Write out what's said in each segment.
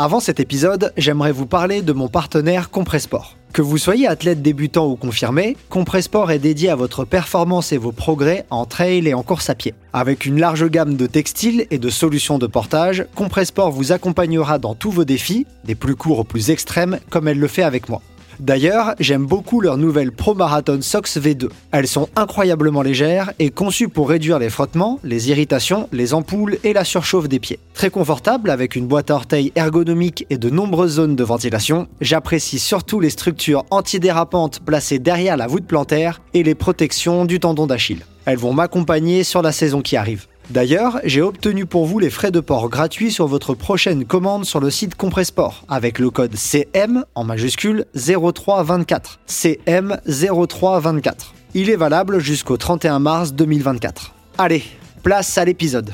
Avant cet épisode, j'aimerais vous parler de mon partenaire Compressport. Que vous soyez athlète débutant ou confirmé, Compressport est dédié à votre performance et vos progrès en trail et en course à pied. Avec une large gamme de textiles et de solutions de portage, Compressport vous accompagnera dans tous vos défis, des plus courts aux plus extrêmes, comme elle le fait avec moi. D'ailleurs, j'aime beaucoup leur nouvelle Pro Marathon Sox V2. Elles sont incroyablement légères et conçues pour réduire les frottements, les irritations, les ampoules et la surchauffe des pieds. Très confortable avec une boîte à orteils ergonomique et de nombreuses zones de ventilation, j'apprécie surtout les structures antidérapantes placées derrière la voûte plantaire et les protections du tendon d'Achille. Elles vont m'accompagner sur la saison qui arrive. D'ailleurs, j'ai obtenu pour vous les frais de port gratuits sur votre prochaine commande sur le site Compressport avec le code CM en majuscule 0324. CM 0324. Il est valable jusqu'au 31 mars 2024. Allez, place à l'épisode.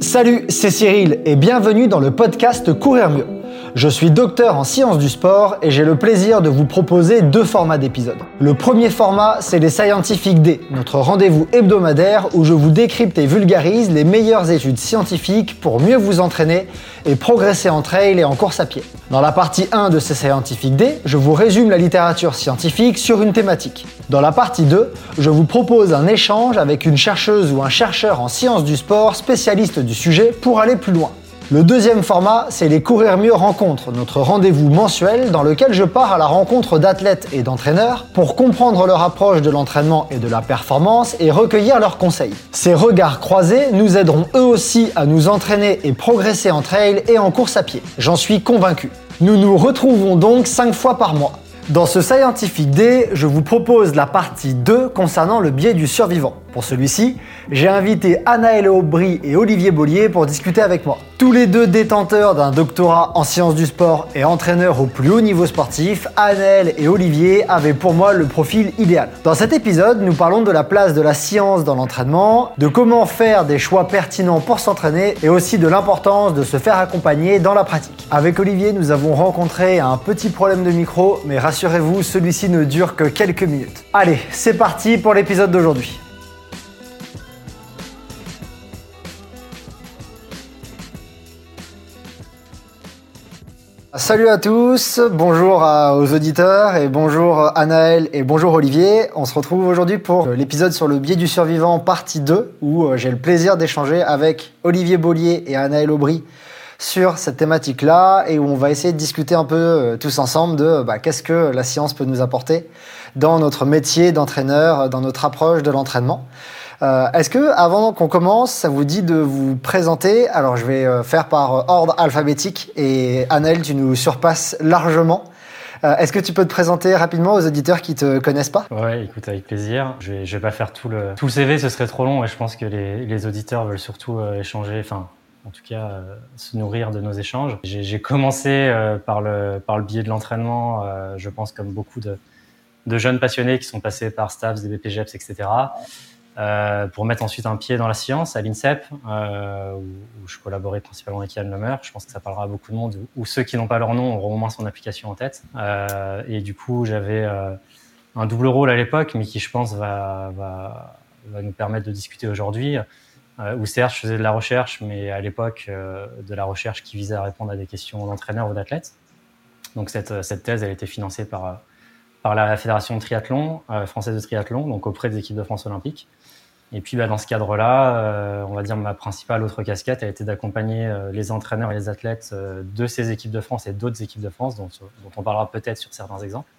Salut, c'est Cyril et bienvenue dans le podcast Courir mieux. Je suis docteur en sciences du sport et j'ai le plaisir de vous proposer deux formats d'épisodes. Le premier format, c'est les Scientific Day, notre rendez-vous hebdomadaire où je vous décrypte et vulgarise les meilleures études scientifiques pour mieux vous entraîner et progresser en trail et en course à pied. Dans la partie 1 de ces Scientific Day, je vous résume la littérature scientifique sur une thématique. Dans la partie 2, je vous propose un échange avec une chercheuse ou un chercheur en sciences du sport spécialiste du sujet pour aller plus loin. Le deuxième format, c'est les Courir Mieux Rencontres, notre rendez-vous mensuel dans lequel je pars à la rencontre d'athlètes et d'entraîneurs pour comprendre leur approche de l'entraînement et de la performance et recueillir leurs conseils. Ces regards croisés nous aideront eux aussi à nous entraîner et progresser en trail et en course à pied. J'en suis convaincu. Nous nous retrouvons donc 5 fois par mois. Dans ce Scientific Day, je vous propose la partie 2 concernant le biais du survivant. Pour celui-ci, j'ai invité Anaël Aubry et Olivier Bollier pour discuter avec moi. Tous les deux détenteurs d'un doctorat en sciences du sport et entraîneurs au plus haut niveau sportif, Anaël et Olivier avaient pour moi le profil idéal. Dans cet épisode, nous parlons de la place de la science dans l'entraînement, de comment faire des choix pertinents pour s'entraîner et aussi de l'importance de se faire accompagner dans la pratique. Avec Olivier, nous avons rencontré un petit problème de micro, mais rassurez-vous, celui-ci ne dure que quelques minutes. Allez, c'est parti pour l'épisode d'aujourd'hui. Salut à tous, bonjour aux auditeurs et bonjour Anaël et bonjour Olivier. On se retrouve aujourd'hui pour l'épisode sur le biais du survivant partie 2 où euh, j'ai le plaisir d'échanger avec Olivier Bollier et Anaël Aubry sur cette thématique-là et où on va essayer de discuter un peu euh, tous ensemble de bah, qu'est-ce que la science peut nous apporter dans notre métier d'entraîneur, dans notre approche de l'entraînement. Euh, est-ce que, avant qu'on commence, ça vous dit de vous présenter? Alors, je vais euh, faire par euh, ordre alphabétique et Annelle, tu nous surpasses largement. Est-ce que tu peux te présenter rapidement aux auditeurs qui te connaissent pas? Ouais, écoute, avec plaisir. Je vais, vais pas faire tout le, tout le CV, ce serait trop long et je pense que les, auditeurs veulent surtout échanger, enfin, en tout cas, se nourrir de nos échanges. J'ai commencé par, le, par le biais de l'entraînement, je pense comme beaucoup de, de jeunes passionnés qui sont passés par STAFS, des BPGEPS, etc. Euh, pour mettre ensuite un pied dans la science à l'INSEP, euh, où, je collaborais principalement avec Yann Lemer. Je pense que ça parlera à beaucoup de monde, ou ceux qui n'ont pas leur nom auront au moins son application en tête. Euh, et du coup, j'avais euh, un double rôle à l'époque, mais qui, je pense, va, va, va nous permettre de discuter aujourd'hui. Euh, où certes, je faisais de la recherche, mais à l'époque, de la recherche qui visait à répondre à des questions d'entraîneurs ou d'athlètes. Donc cette, cette thèse, elle était financée par par la Fédération de triathlon, française de triathlon, donc auprès des équipes de France olympique. Et puis bah, dans ce cadre-là, euh, on va dire ma principale autre casquette a été d'accompagner euh, les entraîneurs et les athlètes euh, de ces équipes de France et d'autres équipes de France, dont, on parlera peut-être sur certains exemples.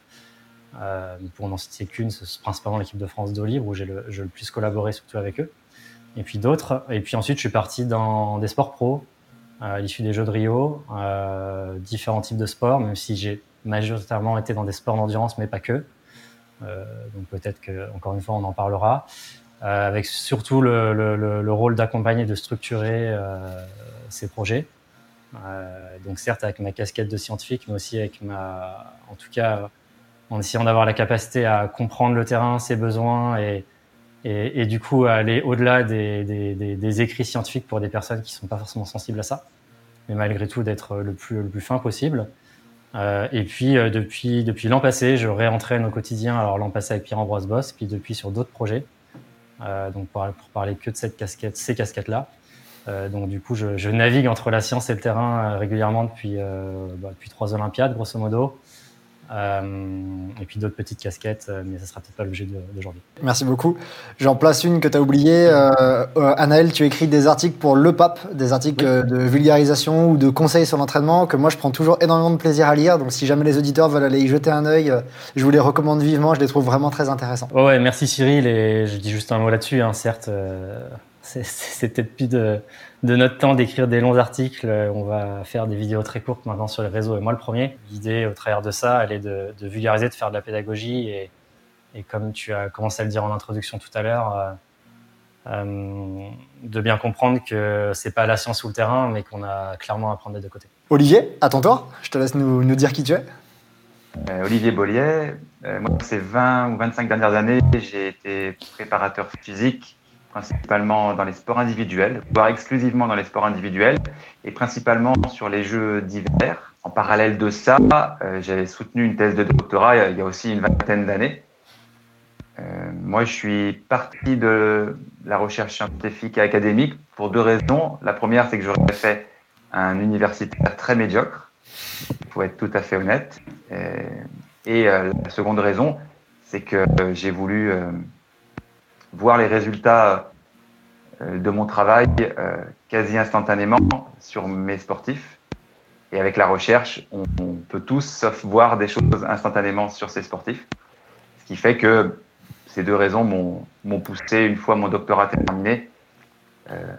pour n'en citer qu'une, c'est principalement l'équipe de France d'eau où j'ai le, le, plus collaboré surtout avec eux. Et puis d'autres. Et puis ensuite, je suis parti dans des sports pro à l'issue des Jeux de Rio, différents types de sports, même si j'ai majoritairement été dans des sports d'endurance, mais pas que. donc peut-être que encore une fois, on en parlera. Euh, avec surtout le, le, le rôle d'accompagner, de structurer euh, ces projets. Euh, donc certes avec ma casquette de scientifique, mais aussi avec ma, en tout cas, en essayant d'avoir la capacité à comprendre le terrain, ses besoins et, du coup aller au-delà des, écrits scientifiques pour des personnes qui sont pas forcément sensibles à ça, mais malgré tout d'être le plus, fin possible. Et puis depuis, depuis l'an passé, je réentraîne au quotidien. Alors l'an passé avec Pierre-Ambroise Boss, puis depuis sur d'autres projets. Donc pour, parler que de cette casquette, ces casquettes-là. donc du coup, je, navigue entre la science et le terrain régulièrement depuis, bah, depuis trois Olympiades, grosso modo. Euh, et puis d'autres petites casquettes, euh, mais ça sera peut-être pas l'objet d'aujourd'hui. Merci beaucoup. J'en place une que tu as oubliée. Euh, Anaël, tu écris des articles pour Le Pape, des articles de vulgarisation ou de conseils sur l'entraînement que moi je prends toujours énormément de plaisir à lire. Donc si jamais les auditeurs veulent aller y jeter un œil, je vous les recommande vivement. Je les trouve vraiment très intéressants. ouais, merci Cyril. Et je dis juste un mot là-dessus. Hein. Certes, c'est peut-être plus de, notre temps d'écrire des longs articles. On va faire des vidéos très courtes maintenant sur les réseaux, et moi le premier. L'idée au travers de ça, elle est de, vulgariser, de faire de la pédagogie, et, comme tu as commencé à le dire en introduction tout à l'heure, euh, euh, de bien comprendre que c'est pas la science ou le terrain, mais qu'on a clairement à prendre des deux côtés. Olivier, à ton tour, je te laisse nous, dire qui tu es. Euh, Olivier Bollier, moi ces 20 ou 25 dernières années, j'ai été préparateur physique principalement dans les sports individuels, voire exclusivement dans les sports individuels, et principalement sur les Jeux d'hiver. En parallèle de ça, euh, j'avais soutenu une thèse de doctorat il y a aussi une vingtaine d'années. Euh, moi, je suis parti de la recherche scientifique et académique pour deux raisons. La première, c'est que j'aurais fait un universitaire très médiocre, pour être tout à fait honnête. Et, euh, la seconde raison, c'est que j'ai voulu voir les résultats euh, de mon travail euh, quasi instantanément sur mes sportifs. Et avec la recherche, on, peut tous, sauf voir des choses instantanément sur ces sportifs. Ce qui fait que ces deux raisons m'ont poussé, une fois mon doctorat terminé, euh,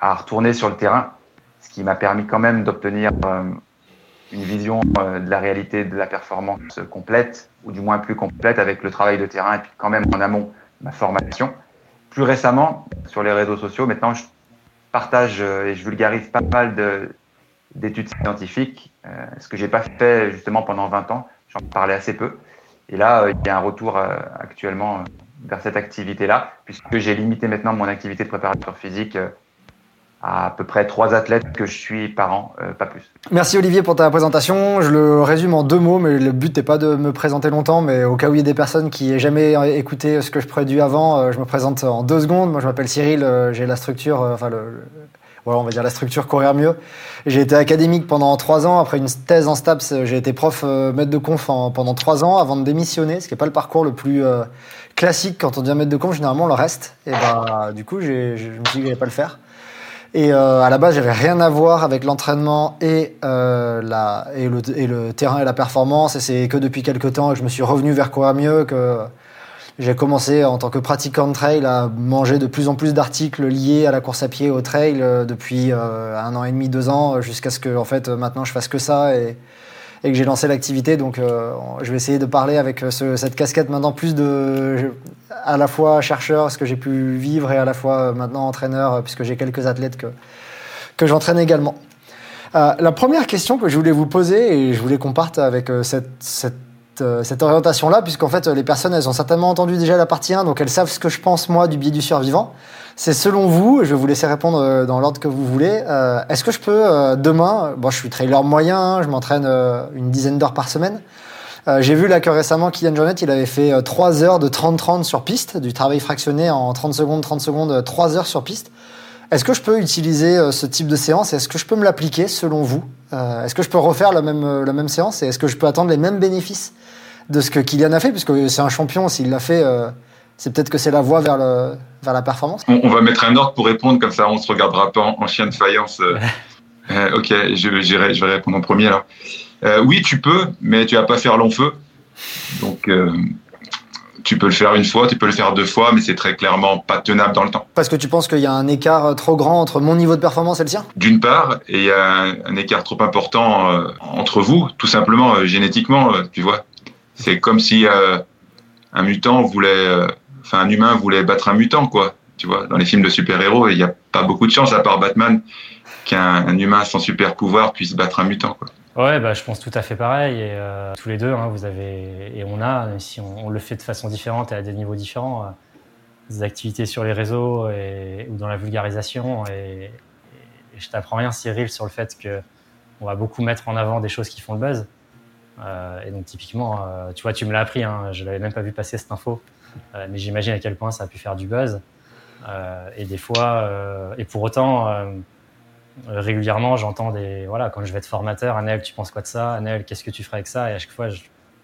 à retourner sur le terrain, ce qui m'a permis quand même d'obtenir une vision de la réalité de la performance complète, ou du moins plus complète avec le travail de terrain et puis quand même en amont ma formation. Plus récemment, sur les réseaux sociaux, maintenant, je partage euh, et je vulgarise pas mal d'études scientifiques, euh, ce que j'ai pas fait justement pendant 20 ans. J'en parlais assez peu. Et là, euh, il y a un retour actuellement vers cette activité-là, puisque j'ai limité maintenant mon activité de préparateur physique à, peu près trois athlètes que je suis par an, euh, pas plus. Merci Olivier pour ta présentation. Je le résume en deux mots, mais le but n'est pas de me présenter longtemps, mais au cas où il y a des personnes qui n'aient jamais écouté ce que je produis avant, euh, je me présente en deux secondes. Moi, je m'appelle Cyril, euh, j'ai la structure, enfin le, voilà, on va dire la structure courir mieux. J'ai été académique pendant trois ans. Après une thèse en STAPS, j'ai été prof maître de conf pendant trois ans avant de démissionner, ce qui n'est pas le parcours le plus classique quand on devient maître de conf. Généralement, on le reste. Et bah, du coup, je me suis dit que j'allais pas le faire. Et euh, à la base, j'avais rien à voir avec l'entraînement et, euh, la, et, le, et, le, terrain et la performance. Et c'est que depuis quelques temps que je me suis revenu vers quoi mieux, que j'ai commencé en tant que pratiquant de trail à manger de plus en plus d'articles liés à la course à pied au trail euh, depuis euh, un an et demi, deux ans, jusqu'à ce que en fait maintenant je fasse que ça et, et que j'ai lancé l'activité. Donc, euh, je vais essayer de parler avec euh, cette casquette maintenant plus de à la fois chercheur, ce que j'ai pu vivre, et à la fois euh, maintenant entraîneur, puisque j'ai quelques athlètes que, que j'entraîne également. la première question que je voulais vous poser, et je voulais qu'on parte avec cette, cette cette orientation-là, puisqu'en fait, les personnes, elles ont certainement entendu déjà la partie 1, donc elles savent ce que je pense, moi, du biais du survivant. C'est selon vous, je vais vous laisser répondre euh, dans l'ordre que vous voulez. Euh, est-ce que je peux euh, demain, bon, je suis trailer moyen, hein, je m'entraîne une dizaine d'heures par semaine. J'ai vu là que récemment, Kylian Jornet, il avait fait 3 heures de 30-30 sur piste, du travail fractionné en 30 secondes, 30 secondes, 3 heures sur piste. Est-ce que je peux utiliser ce type de séance Est-ce que je peux me l'appliquer selon vous Est-ce que je peux refaire la même, la même séance Et est-ce que je peux attendre les mêmes bénéfices de ce que Kylian a fait Puisque c'est un champion, s'il l'a fait, c'est peut-être que c'est la voie vers, le, vers la performance on, va mettre un ordre pour répondre, comme ça on se regardera pas en, chien de faïence. Euh, euh, ok, je, je vais répondre en premier alors. Euh, oui, tu peux, mais tu vas pas faire long feu. Donc, tu peux le faire une fois, tu peux le faire deux fois, mais c'est très clairement pas tenable dans le temps. Parce que tu penses qu'il y a un écart trop grand entre mon niveau de performance et le tien D'une part, et il y a un, écart trop important entre vous, tout simplement génétiquement, tu vois. C'est comme si un mutant voulait enfin, un humain voulait battre un mutant, quoi. Tu vois, dans les films de super-héros, il n'y a pas beaucoup de chance, à part Batman, qu'un humain sans super pouvoir puisse battre un mutant, quoi. Ouais, bah, je pense tout à fait pareil. Et euh, tous les deux, hein, vous avez et on a, si on, le fait de façon différente et à des niveaux différents, euh, des activités sur les réseaux et, ou dans la vulgarisation. Et, je t'apprends rien, Cyril, sur le fait que on va beaucoup mettre en avant des choses qui font le buzz. Euh, et donc typiquement, tu vois, tu me l'as appris. Hein, je l'avais même pas vu passer cette info. Euh, mais j'imagine à quel point ça a pu faire du buzz. et des fois, et pour autant, régulièrement, j'entends des voilà, quand je vais être formateur, Anel, tu penses quoi de ça? Anel, qu'est-ce que tu ferais avec ça? Et à chaque fois,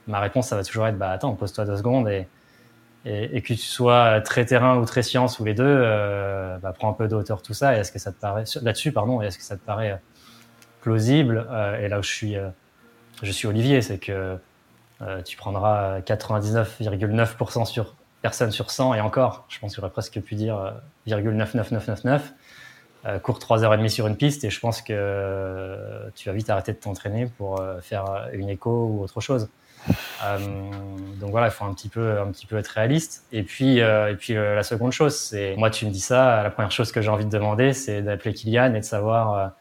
ma réponse, ça va toujours être bah attends, pose-toi deux secondes et, et, que tu sois très terrain ou très science ou les deux, euh, bah, prends un peu de hauteur tout ça. Et est-ce que ça te paraît là-dessus, pardon, est-ce que ça te paraît plausible? Et là où je suis, je suis Olivier, c'est que euh, tu prendras 99,9% sur personne sur 100 et encore, je pense que j'aurais presque pu dire 0,99999. Euh, euh, cours 3h30 sur une piste et je pense que tu vas vite arrêter de t'entraîner pour faire une écho ou autre chose. donc voilà, il faut un petit peu, un petit peu être réaliste. Et puis, et puis la seconde chose, c'est moi, tu me dis ça, la première chose que j'ai envie de demander, c'est d'appeler Kylian et de savoir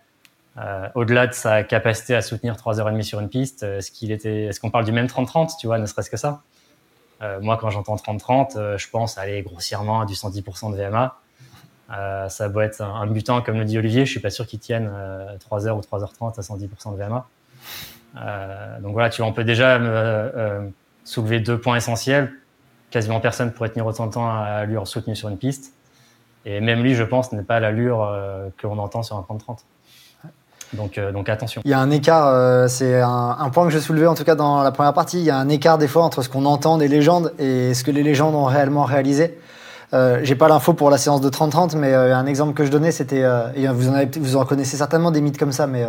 euh, au-delà de sa capacité à soutenir 3h30 sur une piste, est-ce qu'il était, est-ce qu'on parle du même 30-30, tu vois, ne serait-ce que ça? Euh, Moi, quand j'entends 30-30, euh, je pense aller grossièrement à du 110% de VMA. ça doit être un, mutant, comme le dit Olivier, je suis pas sûr qu'il tienne 3h ou 3h30 à 110% de VMA. donc voilà, tu vois, on peut déjà soulever deux points essentiels. Quasiment personne pourrait tenir autant de temps à allure soutenue sur une piste. Et même lui, je pense, n'est pas l'allure que l'on entend sur un 30-30. Donc, euh, donc attention. Il y a un écart, euh, c'est un, point que je soulevais en tout cas dans la première partie. Il y a un écart des fois entre ce qu'on entend des légendes et ce que les légendes ont réellement réalisé. Euh, J'ai pas l'info pour la séance de 30-30, mais euh, un exemple que je donnais, c'était, vous en avez, vous en connaissez certainement des mythes comme ça, mais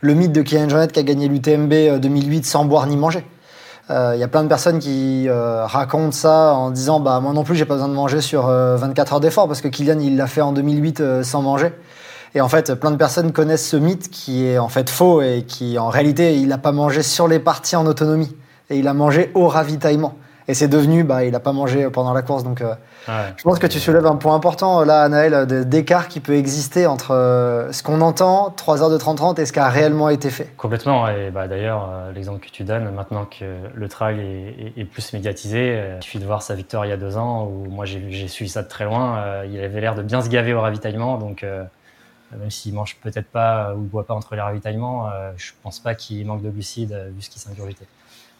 le mythe de Kylian Jornet qui a gagné l'UTMB 2008 sans boire ni manger. Il y a plein de personnes qui racontent ça en disant bah moi non plus j'ai pas besoin de manger sur 24 heures d'effort parce que Kylian il l'a fait en 2008 sans manger. Et en fait, plein de personnes connaissent ce mythe qui est en fait faux et qui, en réalité, il n'a pas mangé sur les parties en autonomie. Et il a mangé au ravitaillement. Et c'est devenu, bah, il n'a pas mangé pendant la course. Donc, euh, je pense que tu soulèves un point important là, Anaël, d'écart qui peut exister entre euh, ce qu'on entend, 3 heures de 30-30, et ce qui a réellement été fait. Complètement. Et bah, d'ailleurs, euh, l'exemple que tu donnes, maintenant que le trail est, est, plus médiatisé, il suffit de voir sa victoire il y a deux ans, où moi j'ai suivi ça de très loin. il avait l'air de bien se gaver au ravitaillement. Donc, même s'il mange peut-être pas ou boit pas entre les ravitaillements, euh, je pense pas qu'il manque de glucides euh, vu ce qu'il s'ingurgite.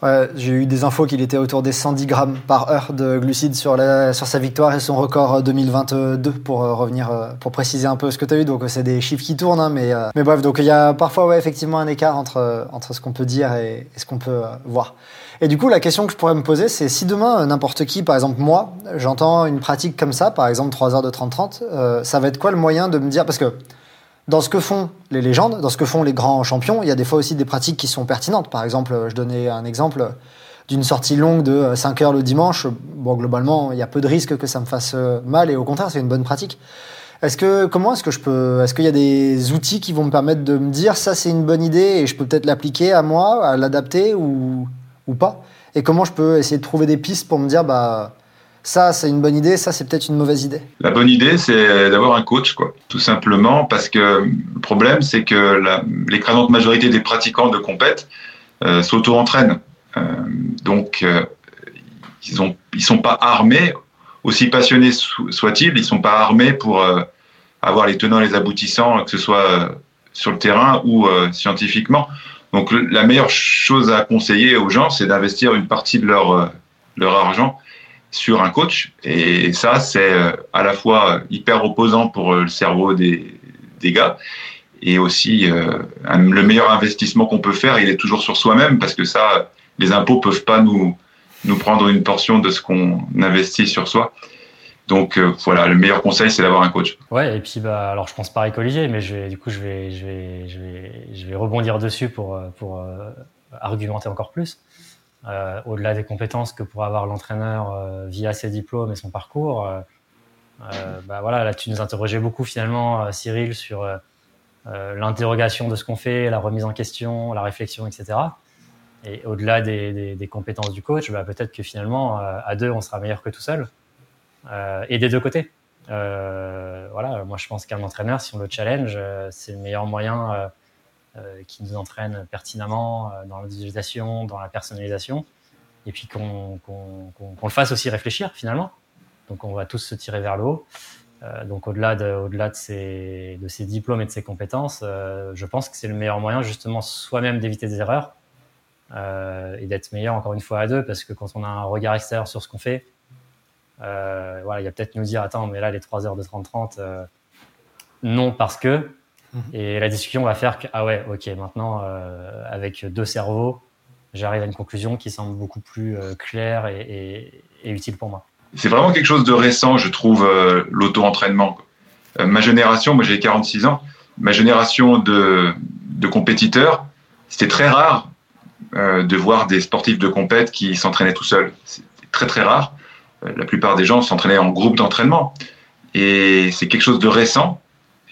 Ouais, j'ai eu des infos qu'il était autour des 110 grammes par heure de glucides sur, sa victoire et son record 2022 pour euh, revenir, pour préciser un peu ce que tu as eu. Donc c'est des chiffres qui tournent, hein, mais, bref, donc il y a parfois ouais, effectivement un écart entre, entre ce qu'on peut dire et, ce qu'on peut voir. Et du coup, la question que je pourrais me poser, c'est si demain, n'importe qui, par exemple moi, j'entends une pratique comme ça, par exemple 3 heures de 30-30, ça va être quoi le moyen de me dire, parce que dans ce que font les légendes, dans ce que font les grands champions, il y a des fois aussi des pratiques qui sont pertinentes. Par exemple, je donnais un exemple d'une sortie longue de 5 heures le dimanche. Bon, globalement, il y a peu de risques que ça me fasse mal et au contraire, c'est une bonne pratique. Est-ce que comment est-ce que je peux Est-ce qu'il y a des outils qui vont me permettre de me dire ça c'est une bonne idée et je peux peut-être l'appliquer à moi, à l'adapter ou ou pas? Et comment je peux essayer de trouver des pistes pour me dire bah ça c'est une bonne idée, ça c'est peut-être une mauvaise idée. La bonne idée c'est d'avoir un coach quoi, tout simplement parce que le problème c'est que l'écrasante majorité des pratiquants de compète euh, s'auto-entraînent. Euh, donc euh, ils ils sont pas armés aussi passionnés soient-ils, ils sont pas armés pour avoir les tenants et les aboutissants que ce soit sur le terrain ou scientifiquement. Donc la meilleure chose à conseiller aux gens, c'est d'investir une partie de leur argent sur un coach. Et ça, c'est euh, à la fois hyper reposant pour euh, le cerveau des, des gars et aussi euh, le meilleur investissement qu'on peut faire, il est toujours sur soi-même parce que ça, les impôts peuvent pas nous, nous prendre une portion de ce qu'on investit sur soi. Donc voilà, le meilleur conseil, c'est d'avoir un coach. Ouais, et puis bah alors je pense pareil qu'Olivier, mais je vais, du coup je vais, je vais, je vais, je vais rebondir dessus pour pour argumenter encore plus. Euh, au-delà des compétences que pourrait avoir l'entraîneur euh, via ses diplômes et son parcours. Euh, bah voilà, là, tu nous interrogeais beaucoup finalement, Cyril, sur l'interrogation de ce qu'on fait, la remise en question, la réflexion, etc. Et au-delà des, des, compétences du coach, bah, peut-être que finalement, à deux, on sera meilleur que tout seul. et des deux côtés. voilà, moi je pense qu'un entraîneur, si on le challenge, c'est le meilleur moyen euh, qui nous entraîne pertinemment euh, dans l'utilisation, dans la personnalisation, et puis qu'on le fasse aussi réfléchir finalement. Donc on va tous se tirer vers le haut. Euh, donc au-delà de, au-delà de ses, de ses diplômes et de ses compétences, je pense que c'est le meilleur moyen justement soi-même d'éviter des erreurs et d'être meilleur encore une fois à deux, parce que quand on a un regard extérieur sur ce qu'on fait, euh, voilà, il va peut-être nous dire attends, mais là les 3 heures de 30-30, euh, non parce que. Mhm. Et la discussion va faire que ah ouais, ok, maintenant euh, avec deux cerveaux, j'arrive à une conclusion qui semble beaucoup plus claire et, utile pour moi. C'est vraiment quelque chose de récent, je trouve, l'auto-entraînement. ma génération, moi j'ai 46 ans, ma génération de, compétiteurs, c'était très rare de voir des sportifs de compète qui s'entraînaient tout seuls. C'est très très rare. Euh, la plupart des gens s'entraînaient en groupe d'entraînement. Et c'est quelque chose de récent.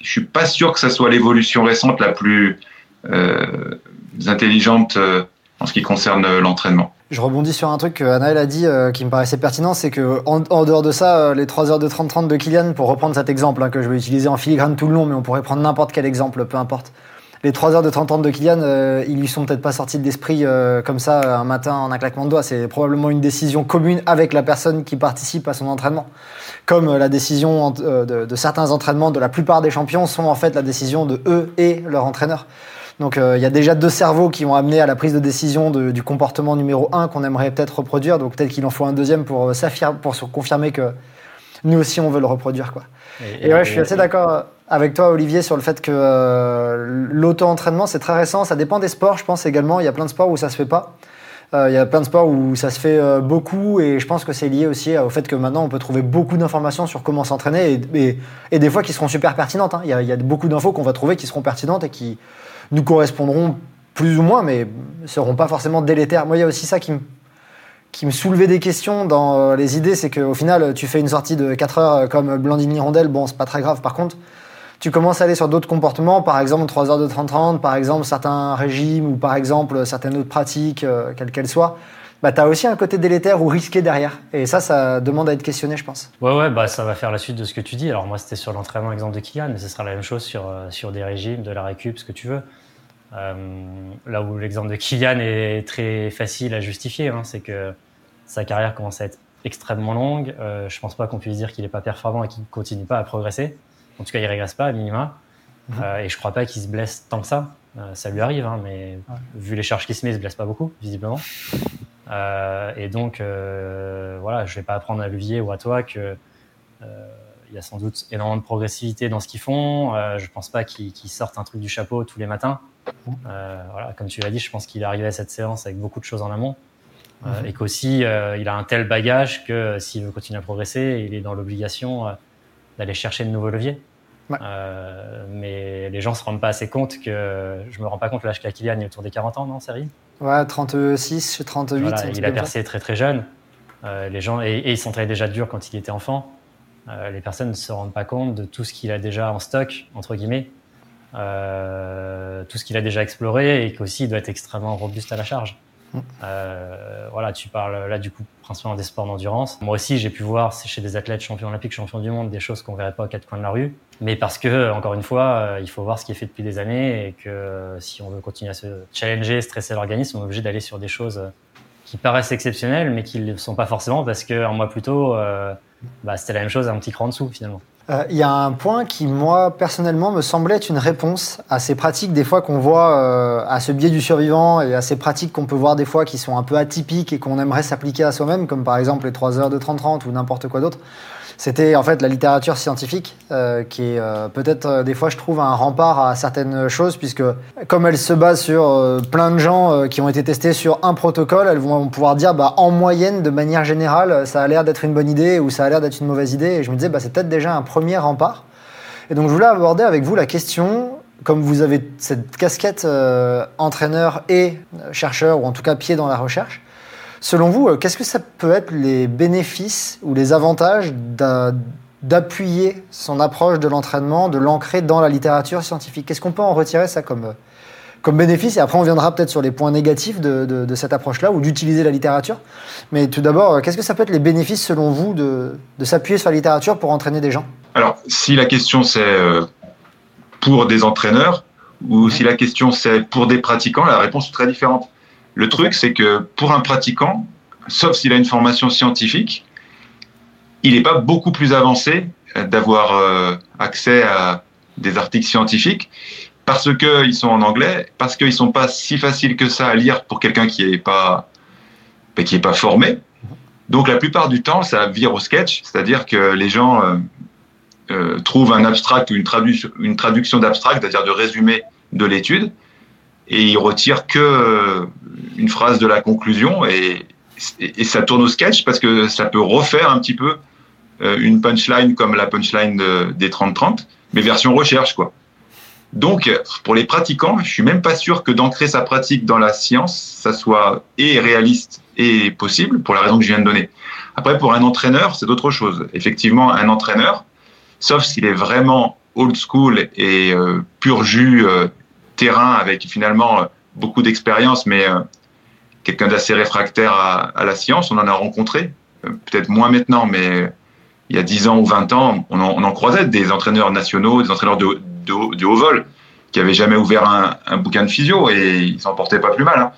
Je suis pas sûr que ça soit l'évolution récente la plus euh, intelligente euh, en ce qui concerne l'entraînement. Je rebondis sur un truc que Anaël a dit qui me paraissait pertinent, c'est que en, dehors de ça, les 3 heures de 30-30 de Kylian, pour reprendre cet exemple hein, que je vais utiliser en filigrane tout le long, mais on pourrait prendre n'importe quel exemple, peu importe les 3 heures de 30 ans de Kylian, euh, ils lui sont peut-être pas sortis de l'esprit euh, comme ça un matin en un claquement de doigts. C'est probablement une décision commune avec la personne qui participe à son entraînement. Comme euh, la décision de, certains entraînements de la plupart des champions sont en fait la décision de eux et leur entraîneur. Donc il y a déjà deux cerveaux qui ont amené à la prise de décision du comportement numéro 1 qu'on aimerait peut-être reproduire. Donc peut-être qu'il en faut un deuxième pour, pour se confirmer que nous aussi on veut le reproduire. Quoi. Et, ouais, je suis assez d'accord avec toi, Olivier, sur le fait que euh, l'auto-entraînement, c'est très récent. Ça dépend des sports, je pense également. Il y a plein de sports où ça se fait pas. Euh, il y a plein de sports où ça se fait euh, beaucoup et je pense que c'est lié aussi au fait que maintenant on peut trouver beaucoup d'informations sur comment s'entraîner et, et, des fois qui seront super pertinentes. Hein. Il, y a, il, y a, beaucoup d'infos qu'on va trouver qui seront pertinentes et qui nous correspondront plus ou moins, mais ne seront pas forcément délétères. Moi, il y a aussi ça qui me qui me soulevait des questions dans euh, les idées, c'est qu'au final, tu fais une sortie de 4 heures euh, comme Blandini Rondelle, bon, c'est pas très grave. Par contre, tu commences à aller sur d'autres comportements, par exemple 3 heures de 30-30, par exemple certains régimes ou par exemple certaines autres pratiques, euh, quelles qu'elles soient. Bah, tu as aussi un côté délétère ou risqué derrière. Et ça, ça demande à être questionné, je pense. Ouais, ouais, bah, ça va faire la suite de ce que tu dis. Alors, moi, c'était sur l'entraînement, exemple de Kylian, mais ce sera la même chose sur, sur des régimes, de la récup, ce que tu veux. Là où l'exemple de Kylian est très facile à justifier, hein, c'est que sa carrière commence à être extrêmement longue. Euh, je pense pas qu'on puisse dire qu'il n'est pas performant et qu'il continue pas à progresser. En tout cas, il régresse pas à minima. Mhm. Euh, et je crois pas qu'il se blesse tant que ça. Euh, ça lui arrive, hein, mais vu les charges qu'il se met, il se blesse pas beaucoup, visiblement. Euh, et donc, voilà, je vais pas apprendre à Olivier ou à toi que il y a sans doute énormément de progressivité dans ce qu'ils font. je pense pas qu'ils sortent un truc du chapeau tous les matins. Mhm. voilà, comme tu l'as dit, je pense qu'il est arrivé à cette séance avec beaucoup de choses en amont. Euh, et qu'aussi euh, il a un tel bagage que euh, s'il veut continuer à progresser, il est dans l'obligation d'aller chercher de nouveaux leviers. mais les gens se rendent pas assez compte que je me rends pas compte l'âge qu'a Kylian, il est autour des 40 ans, non, série Ouais, 36, 38. Voilà, il a percé très très jeune. les gens et, et il s'entraînait déjà dur quand il était enfant. Les personnes ne se rendent pas compte de tout ce qu'il a déjà en stock entre guillemets, tout ce qu'il a déjà exploré et qu'aussi il doit être extrêmement robuste à la charge. Euh, voilà, tu parles là du coup principalement des sports d'endurance. Moi aussi, j'ai pu voir chez des athlètes champions olympiques, champions du monde, des choses qu'on verrait pas aux quatre coins de la rue. Mais parce que, encore une fois, euh, il faut voir ce qui est fait depuis des années et que euh, si on veut continuer à se challenger, stresser l'organisme, on est obligé d'aller sur des choses qui paraissent exceptionnelles, mais qui ne le sont pas forcément parce qu'un mois plus tôt, bah, c'était la même chose, un petit cran en dessous finalement. Euh, il y a un point qui, moi, personnellement, me semblait être une réponse à ces pratiques, des fois, qu'on voit euh, à ce biais du survivant et à ces pratiques qu'on peut voir des fois qui sont un peu atypiques et qu'on aimerait s'appliquer à soi-même, comme par exemple les 3 heures de 30-30 ou n'importe quoi d'autre. C'était en fait la littérature scientifique euh, qui est euh, peut-être euh, des fois je trouve un rempart à certaines choses puisque comme elle se base sur plein de gens qui ont été testés sur un protocole, elles vont pouvoir dire bah en moyenne de manière générale ça a l'air d'être une bonne idée ou ça a l'air d'être une mauvaise idée et je me disais bah c'est peut-être déjà un premier rempart. Et donc je voulais aborder avec vous la question comme vous avez cette casquette entraîneur et chercheur ou en tout cas pied dans la recherche, Selon vous, euh, qu'est-ce que ça peut être les bénéfices ou les avantages d'appuyer son approche de l'entraînement, de l'ancrer dans la littérature scientifique? Qu'est-ce qu'on peut en retirer ça comme, euh, comme bénéfice? Et après, on viendra peut-être sur les points négatifs de, cette approche-là ou d'utiliser la littérature. Mais tout d'abord, euh, qu'est-ce que ça peut être les bénéfices selon vous de, s'appuyer sur la littérature pour entraîner des gens? Alors, si la question c'est pour des entraîneurs ou si la question c'est pour des pratiquants, la réponse est très différente. Le truc, c'est que pour un pratiquant, sauf s'il a une formation scientifique, il n'est pas beaucoup plus avancé d'avoir euh, accès à des articles scientifiques parce qu'ils sont en anglais, parce qu'ils sont pas si faciles que ça à lire pour quelqu'un qui n'est pas, ben, qui est pas formé. Donc la plupart du temps, ça vire au sketch, c'est-à-dire que les gens euh, euh, trouvent un abstract ou une, traduction, une traduction d'abstract, c'est-à-dire de résumé de l'étude, et ils retirent que euh, une phrase de la conclusion, et, ça tourne au sketch parce que ça peut refaire un petit peu euh, une punchline comme la punchline de, des 30-30, mais version recherche, quoi. Donc, pour les pratiquants, je suis même pas sûr que d'ancrer sa pratique dans la science, ça soit et réaliste et possible, pour la raison que je viens de donner. Après, pour un entraîneur, c'est autre chose. Effectivement, un entraîneur, sauf s'il est vraiment old school et euh, pur jus terrain avec finalement euh, beaucoup d'expérience, mais quelqu'un d'assez réfractaire à, la science, on en a rencontré, peut-être moins maintenant, mais il y a 10 ans ou 20 ans, on en, croisait des entraîneurs nationaux, des entraîneurs de, haut, vol, qui avaient jamais ouvert un, bouquin de physio et ils s'en portaient pas plus mal. Hein.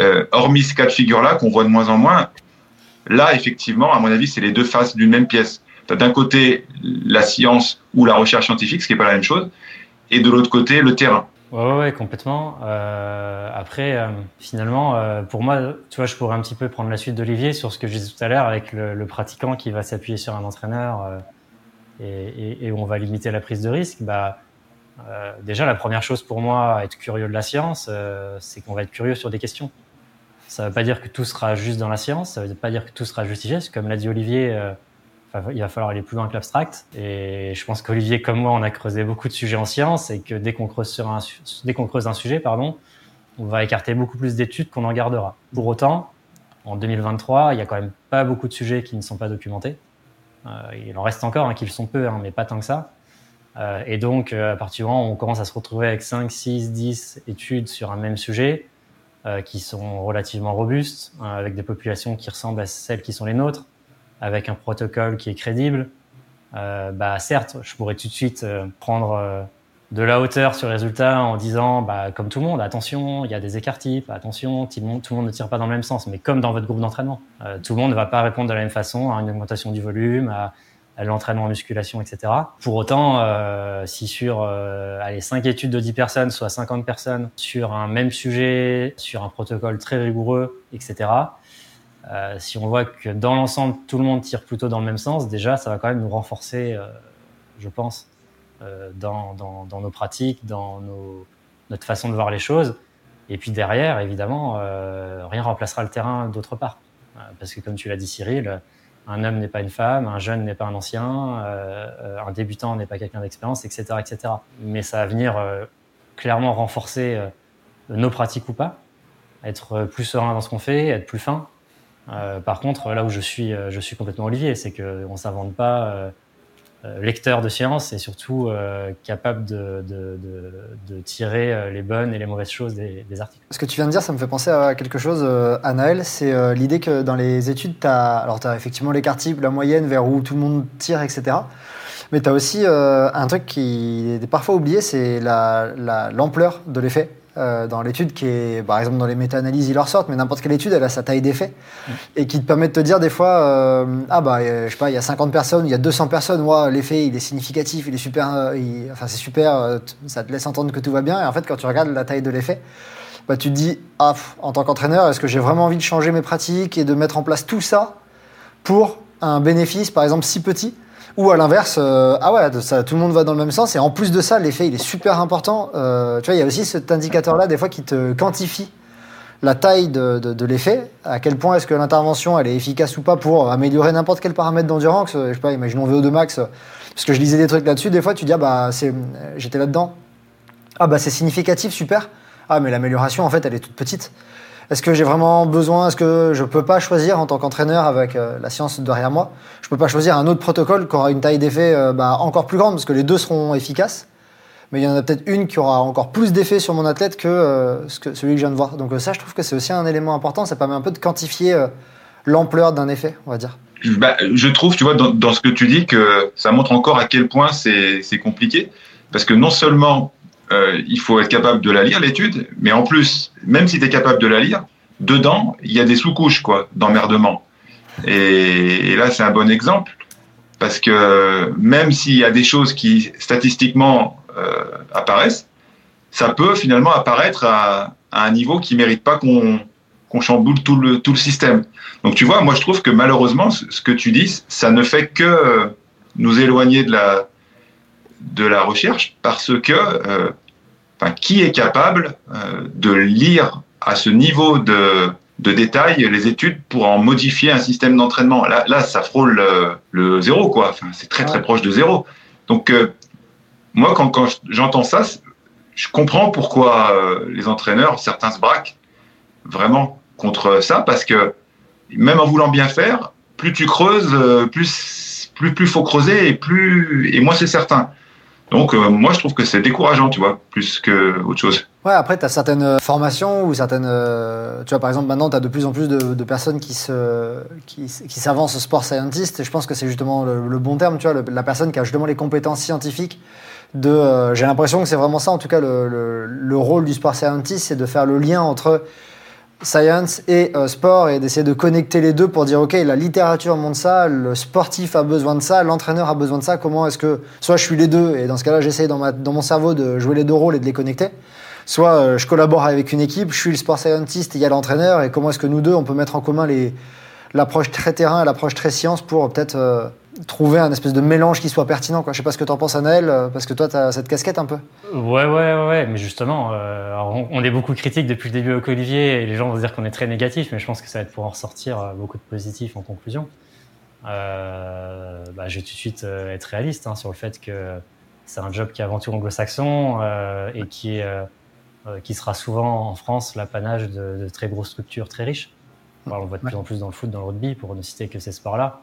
Euh, hormis ce cas de figure-là, qu'on voit de moins en moins, là, effectivement, à mon avis, c'est les deux faces d'une même pièce. D'un côté la science ou la recherche scientifique, ce qui n'est pas la même chose, et de l'autre côté, le terrain. Ouais, ouais, complètement. Euh, après, euh, finalement, euh, pour moi, tu vois, je pourrais un petit peu prendre la suite d'Olivier sur ce que je disais tout à l'heure avec le, le, pratiquant qui va s'appuyer sur un entraîneur euh, et, et, et, on va limiter la prise de risque. Bah, euh, déjà, la première chose pour moi, être curieux de la science, c'est qu'on va être curieux sur des questions. Ça ne veut pas dire que tout sera juste dans la science, ça ne veut pas dire que tout sera justifié. Comme l'a dit Olivier, il va falloir aller plus loin que l'abstract. Et je pense qu'Olivier, comme moi, on a creusé beaucoup de sujets en sciences et que dès qu'on creuse, sur un, dès qu'on creuse un sujet, pardon, on va écarter beaucoup plus d'études qu'on en gardera. Pour autant, en 2023, il n'y a quand même pas beaucoup de sujets qui ne sont pas documentés. Euh, il en reste encore, hein, qui le sont peu, hein, mais pas tant que ça. Euh, et donc, euh, à partir du moment où on commence à se retrouver avec 5, 6, 10 études sur un même sujet, qui sont relativement robustes, avec des populations qui ressemblent à celles qui sont les nôtres, avec un protocole qui est crédible, euh, bah certes, je pourrais tout de suite euh, prendre euh, de la hauteur sur le résultat en disant, bah, comme tout le monde, attention, il y a des écarts types, attention, tout le, monde, ne tire pas dans le même sens, mais comme dans votre groupe d'entraînement. Tout le monde ne va pas répondre de la même façon à une augmentation du volume, à, l'entraînement en musculation, etc. Pour autant, si sur allez, 5 études de 10 personnes, soit 50 personnes, sur un même sujet, sur un protocole très rigoureux, etc., euh, si on voit que dans l'ensemble, tout le monde tire plutôt dans le même sens, déjà, ça va quand même nous renforcer, euh, je pense, euh, dans, nos pratiques, dans notre façon de voir les choses. Et puis derrière, évidemment, rien remplacera le terrain d'autre part. Parce que comme tu l'as dit, Cyril, un homme n'est pas une femme, un jeune n'est pas un ancien, un débutant n'est pas quelqu'un d'expérience, etc., etc. Mais ça va venir clairement renforcer nos pratiques ou pas, être plus serein dans ce qu'on fait, être plus fin, euh, par contre, là où je suis, euh, je suis complètement Olivier, c'est qu'on ne s'invente pas euh, euh, lecteur de science et surtout euh, capable de, de, tirer les bonnes et les mauvaises choses des, articles. Ce que tu viens de dire, ça me fait penser à quelque chose, à Naël, c'est l'idée que dans les études, tu as, alors effectivement l'écart type, la moyenne vers où tout le monde tire, etc. Mais tu as aussi un truc qui est parfois oublié, c'est l'ampleur la, de l'effet. Euh, dans l'étude qui est, par exemple, dans les méta-analyses, ils leur sortent, mais n'importe quelle étude, elle a sa taille d'effet mmh. et qui te permet de te dire des fois, euh, ah bah, euh, je sais pas, il y a 50 personnes, il y a 200 personnes, moi, l'effet, il est significatif, il est super, il, enfin, c'est super, ça te laisse entendre que tout va bien. Et en fait, quand tu regardes la taille de l'effet, bah, tu te dis, ah, en tant qu'entraîneur, est-ce que j'ai vraiment envie de changer mes pratiques et de mettre en place tout ça pour un bénéfice, par exemple, si petit ou à l'inverse, euh, ah ouais, tout le monde va dans le même sens. Et en plus de ça, l'effet, il est super important. Euh, tu vois, il y a aussi cet indicateur-là, des fois, qui te quantifie la taille de, l'effet, à quel point est-ce que l'intervention elle est efficace ou pas pour améliorer n'importe quel paramètre d'endurance. Je sais pas, imaginons VO2 max, parce que je lisais des trucs là-dessus. Des fois, tu dis ah bah c'est, j'étais là-dedans. Ah bah c'est significatif, super. Ah mais l'amélioration en fait, elle est toute petite. Est-ce que j'ai vraiment besoin? Est-ce que je peux pas choisir en tant qu'entraîneur avec euh, la science derrière moi? Je peux pas choisir un autre protocole qui aura une taille d'effet euh, bah, encore plus grande parce que les deux seront efficaces. Mais il y en a peut-être une qui aura encore plus d'effet sur mon athlète que, euh, celui que je viens de voir. Donc ça, je trouve que c'est aussi un élément important. Ça permet un peu de quantifier l'ampleur d'un effet, on va dire. Bah, je trouve, tu vois, dans, dans, ce que tu dis, que ça montre encore à quel point c'est compliqué. Parce que non seulement euh, il faut être capable de la lire, l'étude, mais en plus, même si tu es capable de la lire, dedans, il y a des sous-couches quoi, d'emmerdement. Et, là, c'est un bon exemple, parce que même s'il y a des choses qui, statistiquement, euh, apparaissent, ça peut finalement apparaître à, un niveau qui mérite pas qu'on qu'on chamboule tout le, tout le système. Donc tu vois, moi je trouve que malheureusement, ce que tu dis, ça ne fait que nous éloigner de la, de la recherche parce que euh, enfin, qui est capable euh, de lire à ce niveau de, de détail les études pour en modifier un système d'entraînement? Là, là, ça frôle le, le zéro, quoi. Enfin, c'est très très proche de zéro. Donc euh, moi, quand, quand j'entends ça, je comprends pourquoi euh, les entraîneurs, certains se braquent vraiment contre ça, parce que même en voulant bien faire, plus tu creuses, euh, plus plus plus faut creuser et plus et moins c'est certain. Donc euh, moi je trouve que c'est décourageant, tu vois, plus que autre chose. Ouais, après tu as certaines formations ou certaines tu vois par exemple maintenant tu as de plus en plus de, personnes qui se qui, qui s'avancent au sport scientist et je pense que c'est justement le, bon terme, tu vois, la personne qui a justement les compétences scientifiques de euh, j'ai l'impression que c'est vraiment ça en tout cas le, le rôle du sport scientist c'est de faire le lien entre science et euh, sport et d'essayer de connecter les deux pour dire ok la littérature montre ça le sportif a besoin de ça l'entraîneur a besoin de ça comment est-ce que soit je suis les deux et dans ce cas-là j'essaie dans, ma, dans mon cerveau de jouer les deux rôles et de les connecter soit euh, je collabore avec une équipe je suis le sport scientist et il y a l'entraîneur et comment est-ce que nous deux on peut mettre en commun les l'approche très terrain et l'approche très science pour peut-être euh, trouver un espèce de mélange qui soit pertinent. Quoi. Je sais pas ce que tu en penses, Anaël, euh, parce que toi, tu as cette casquette un peu. Ouais, ouais, ouais, mais justement, euh, on, on, est beaucoup critique depuis le début avec Olivier, et les gens vont dire qu'on est très négatif, mais je pense que ça va être pour en ressortir euh, beaucoup de positifs en conclusion. Euh, bah, je vais tout de suite être réaliste hein, sur le fait que c'est un job qui est avant tout anglo-saxon euh, et qui, est, qui sera souvent en France l'apanage de, de, très grosses structures très riches. Alors, on le voit de plus en plus dans le foot, dans le rugby, pour ne citer que ces sports-là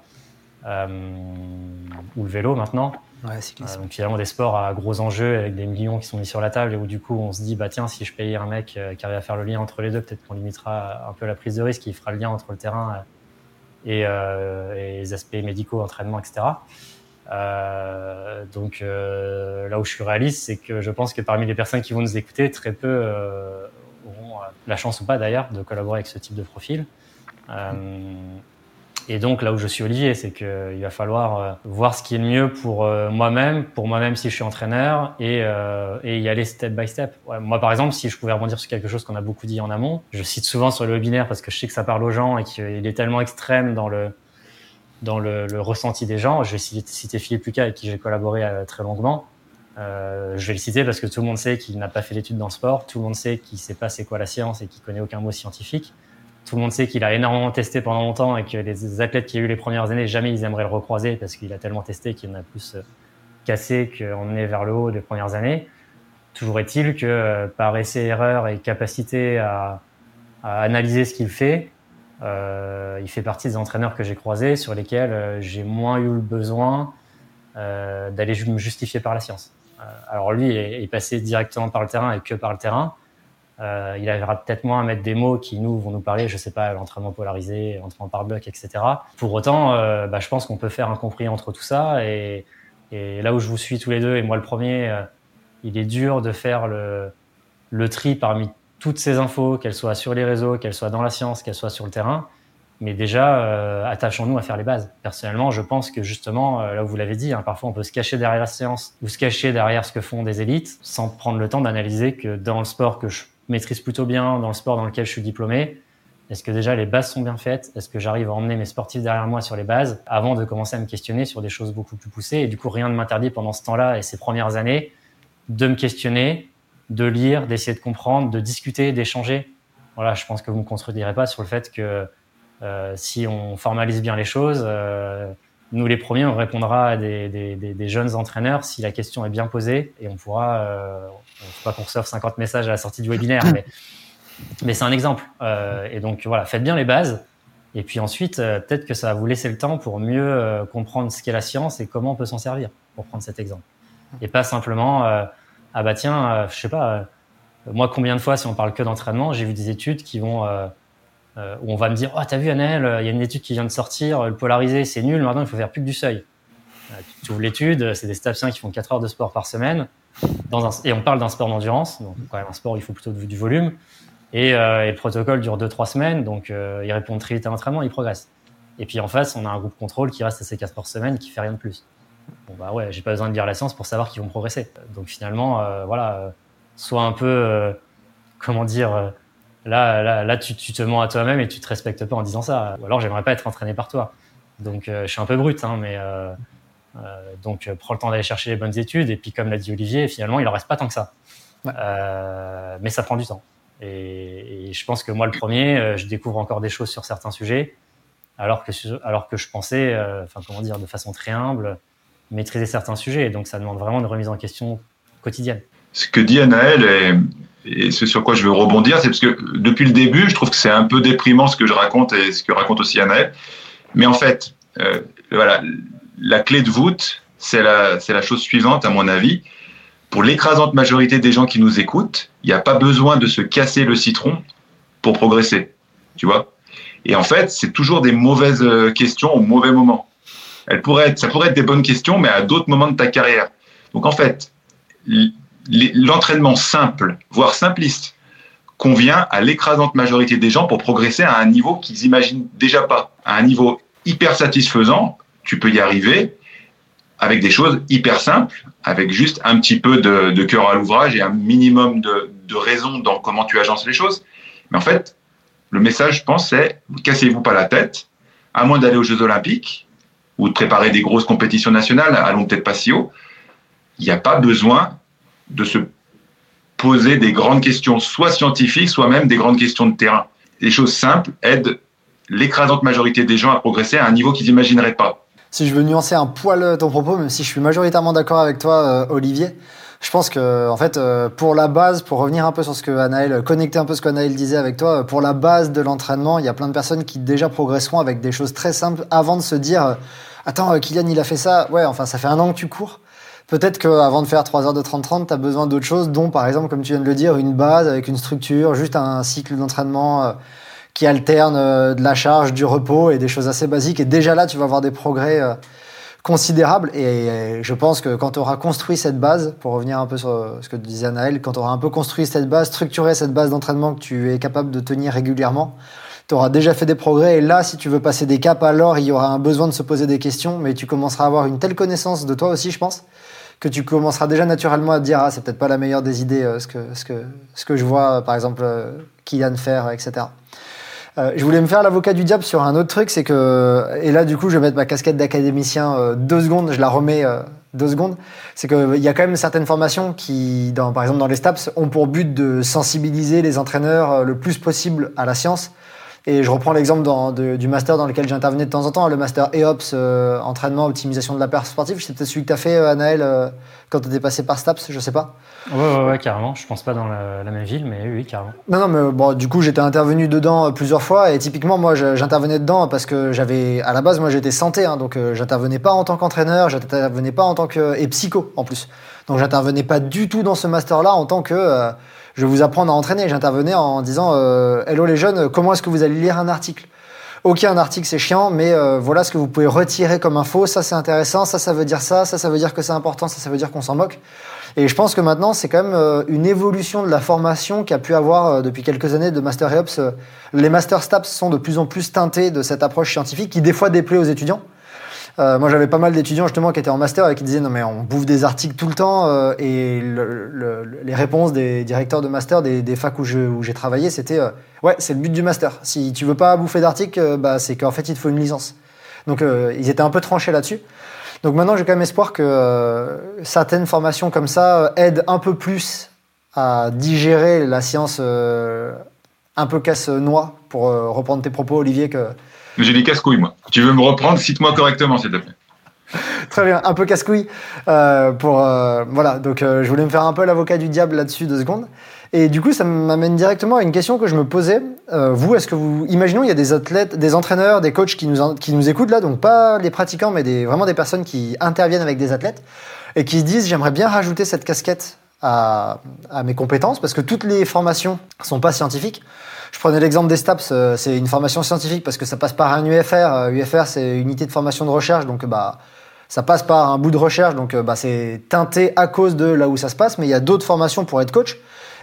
ou le vélo maintenant. Ouais, euh, donc finalement des sports à gros enjeux avec des millions qui sont mis sur la table et où du coup on se dit bah tiens si je paye un mec euh, qui arrive à faire le lien entre les deux peut-être qu'on limitera un peu la prise de risque, il fera le lien entre le terrain et, euh, et les aspects médicaux, entraînement, etc. Euh, donc euh, là où je suis réaliste, c'est que je pense que parmi les personnes qui vont nous écouter, très peu euh, auront la chance ou pas d'ailleurs de collaborer avec ce type de profil. Euh, et donc là où je suis Olivier, c'est qu'il va falloir euh, voir ce qui est le mieux pour euh, moi-même, pour moi-même si je suis entraîneur, et, euh, et y aller step by step. Ouais, moi par exemple, si je pouvais rebondir sur quelque chose qu'on a beaucoup dit en amont, je cite souvent sur le webinaire parce que je sais que ça parle aux gens et qu'il est tellement extrême dans le dans le, le ressenti des gens. Je vais citer Philippe Lucas avec qui j'ai collaboré très longuement. Euh, je vais le citer parce que tout le monde sait qu'il n'a pas fait d'études dans le sport, tout le monde sait qu'il sait pas c'est quoi la science et qu'il connaît aucun mot scientifique. Tout le monde sait qu'il a énormément testé pendant longtemps et que les athlètes qui ont eu les premières années, jamais ils aimeraient le recroiser parce qu'il a tellement testé qu'il en a plus euh, cassé qu'emmené vers le haut des premières années. Toujours est-il que euh, par essai-erreur et capacité à, à analyser ce qu'il fait, euh, il fait partie des entraîneurs que j'ai croisés sur lesquels euh, j'ai moins eu le besoin euh, d'aller me justifier par la science. Alors lui est, est passé directement par le terrain et que par le terrain. Euh, il arrivera peut-être moins à mettre des mots qui nous vont nous parler, je sais pas, l'entraînement polarisé, l'entraînement par bloc, etc. Pour autant, euh, bah, je pense qu'on peut faire un compris entre tout ça. Et, et, là où je vous suis tous les deux, et moi le premier, euh, il est dur de faire le, le tri parmi toutes ces infos, qu'elles soient sur les réseaux, qu'elles soient dans la science, qu'elles soient sur le terrain. Mais déjà, euh, attachons-nous à faire les bases. Personnellement, je pense que justement, là où vous l'avez dit, hein, parfois on peut se cacher derrière la science ou se cacher derrière ce que font des élites sans prendre le temps d'analyser que dans le sport que je maîtrise plutôt bien dans le sport dans lequel je suis diplômé. Est-ce que déjà les bases sont bien faites? Est-ce que j'arrive à emmener mes sportifs derrière moi sur les bases avant de commencer à me questionner sur des choses beaucoup plus poussées? Et du coup, rien ne m'interdit pendant ce temps-là et ces premières années de me questionner, de lire, d'essayer de comprendre, de discuter, d'échanger. Voilà, je pense que vous ne me contredirez pas sur le fait que euh, si on formalise bien les choses, euh, nous les premiers, on répondra à des, jeunes entraîneurs si la question est bien posée et on pourra, euh, faut pas qu'on reçoive 50 messages à la sortie du webinaire, mais, mais c'est un exemple. Euh, et donc voilà, faites bien les bases. Et puis ensuite, euh, peut-être que ça va vous laisser le temps pour mieux euh, comprendre ce qu'est la science et comment on peut s'en servir, pour prendre cet exemple. Et pas simplement, euh, ah bah tiens, je sais pas, moi combien de fois, si on parle que d'entraînement, j'ai vu des études qui vont euh, où on va me dire, oh, t'as vu, Annel, il y a une étude qui vient de sortir, le polarisé, c'est nul, maintenant il faut faire plus que du seuil. Euh, tu ouvres l'étude, c'est des staffsiens qui font 4 heures de sport par semaine, et on parle d'un sport d'endurance, donc quand même un sport, il faut plutôt du volume, et, euh, et le protocole dure 2-3 semaines, donc euh, ils répondent très vite à l'entraînement, ils progressent. Et puis en face, on a un groupe contrôle qui reste à ces 4 heures semaine, qui fait rien de plus. Bon bah ouais, j'ai pas besoin de lire la science pour savoir qu'ils vont progresser. Donc finalement, euh, voilà, soit un peu, comment dire, Là, là, là tu, tu te mens à toi-même et tu te respectes pas en disant ça. Ou alors, j'aimerais pas être entraîné par toi. Donc, je suis un peu brut, hein, mais donc prends le temps d'aller chercher les bonnes études. Et puis, comme l'a dit Olivier, finalement, il en reste pas tant que ça. Ouais. mais ça prend du temps. Et, et, je pense que moi, le premier, je découvre encore des choses sur certains sujets, alors que alors que je pensais, enfin comment dire, de façon très humble, maîtriser certains sujets. Et donc, ça demande vraiment une remise en question quotidienne. Ce que dit Anaël est et ce sur quoi je veux rebondir, c'est parce que depuis le début, je trouve que c'est un peu déprimant ce que je raconte et ce que raconte aussi Anaël. Mais en fait, euh, voilà, la clé de voûte, c'est la, chose suivante, à mon avis. Pour l'écrasante majorité des gens qui nous écoutent, il n'y a pas besoin de se casser le citron pour progresser. Tu vois Et en fait, c'est toujours des mauvaises euh, questions au mauvais moment. Être, ça pourrait être des bonnes questions, mais à d'autres moments de ta carrière. Donc en fait, l'entraînement simple, voire simpliste, convient à l'écrasante majorité des gens pour progresser à un niveau qu'ils imaginent déjà pas. À un niveau hyper satisfaisant, tu peux y arriver avec des choses hyper simples, avec juste un petit peu de, cœur à l'ouvrage et un minimum de, de, raison dans comment tu agences les choses. Mais en fait, le message, je pense, c'est cassez-vous pas la tête, à moins d'aller aux Jeux Olympiques ou de préparer des grosses compétitions nationales, allons peut-être pas si haut. Il n'y a pas besoin de se poser des grandes questions, soit scientifiques, soit même des grandes questions de terrain. Les choses simples aident l'écrasante majorité des gens à progresser à un niveau qu'ils n'imagineraient pas. Si je veux nuancer un poil ton propos, même si je suis majoritairement d'accord avec toi, euh, Olivier, je pense que, en fait, euh, pour la base, pour revenir un peu sur ce que Anaël, connecter un peu ce qu'Anaël disait avec toi, pour la base de l'entraînement, il y a plein de personnes qui déjà progresseront avec des choses très simples avant de se dire, euh, attends, Kylian, il a fait ça, ouais, enfin, ça fait un an que tu cours. Peut-être qu'avant de faire 3 heures de 30-30, tu as besoin d'autres choses, dont par exemple, comme tu viens de le dire, une base avec une structure, juste un cycle d'entraînement qui alterne euh, de la charge, du repos et des choses assez basiques. Et déjà là, tu vas avoir des progrès euh, considérables. Et je pense que quand tu auras construit cette base, pour revenir un peu sur ce que disait Anaël, quand tu auras un peu construit cette base, structuré cette base d'entraînement que tu es capable de tenir régulièrement, tu auras déjà fait des progrès. Et là, si tu veux passer des caps, alors il y aura un besoin de se poser des questions, mais tu commenceras à avoir une telle connaissance de toi aussi, je pense, que tu commenceras déjà naturellement à te dire ah c'est peut-être pas la meilleure des idées euh, ce que ce que ce que je vois par exemple euh, Kylian faire etc. Euh, je voulais me faire l'avocat du diable sur un autre truc, c'est que et là du coup je vais mettre ma casquette d'académicien euh, deux secondes, je la remets euh, deux secondes. C'est qu'il y a quand même certaines formations qui, dans, par exemple dans les STAPS, ont pour but de sensibiliser les entraîneurs le plus possible à la science. Et je reprends l'exemple du master dans lequel j'intervenais de temps en temps, le master EOPS, euh, entraînement, optimisation de la perf sportive. Peut-être celui que tu as fait, euh, Anaël, euh, quand tu étais passé par STAPS, je sais pas. Ouais, ouais, ouais, carrément. Je pense pas dans la, la, même ville, mais oui, carrément. Non, non, mais bon, du coup, j'étais intervenu dedans plusieurs fois et typiquement, moi, j'intervenais dedans parce que j'avais, à la base, moi, j'étais santé, hein, donc j'intervenais pas en tant qu'entraîneur, j'intervenais pas en tant que, et psycho en plus. Donc j'intervenais pas du tout dans ce master-là en tant que je vais vous apprendre à entraîner. J'intervenais en disant euh, Hello les jeunes, comment est-ce que vous allez lire un article? Ok, un article c'est chiant, mais euh, voilà ce que vous pouvez retirer comme info. Ça c'est intéressant, ça ça veut dire ça, ça ça veut dire que c'est important, ça ça veut dire qu'on s'en moque. Et je pense que maintenant c'est quand même euh, une évolution de la formation qu'a pu avoir euh, depuis quelques années de Master EOPS. les Master STAPS sont de plus en plus teintés de cette approche scientifique qui des fois déplaît aux étudiants. Euh, moi, j'avais pas mal d'étudiants justement qui étaient en master et qui disaient non mais on bouffe des articles tout le temps euh, et le, le, les réponses des directeurs de master des, des facs où j'ai travaillé, c'était euh, ouais c'est le but du master. Si tu veux pas bouffer d'articles, bah c'est qu'en fait il te faut une licence. Donc ils étaient un peu tranchés là-dessus. Donc maintenant j'ai quand même espoir que certaines formations comme ça aident un peu plus à digérer la science un peu casse-noix pour reprendre tes propos Olivier que j'ai des casse-couilles, moi. Tu veux me reprendre Cite-moi correctement, s'il te plaît. Très bien, un peu casse-couille. Euh, euh, voilà, donc euh, je voulais me faire un peu l'avocat du diable là-dessus deux secondes. Et du coup, ça m'amène directement à une question que je me posais. Vous, est-ce que vous, imaginons, il y a des athlètes, des entraîneurs, des coachs qui nous qui nous écoutent là, donc pas les pratiquants, mais vraiment des personnes qui interviennent avec des athlètes et qui se disent, j'aimerais bien rajouter cette casquette à, à mes compétences parce que toutes les formations sont pas scientifiques. Je prenais l'exemple des STAPS, euh, c'est une formation scientifique parce que ça passe par un UFR. UFR, euh, c'est unité de formation de recherche, donc bah ça passe par un bout de recherche, donc euh, bah, c'est teinté à cause de là où ça se passe. Mais il y a d'autres formations pour être coach,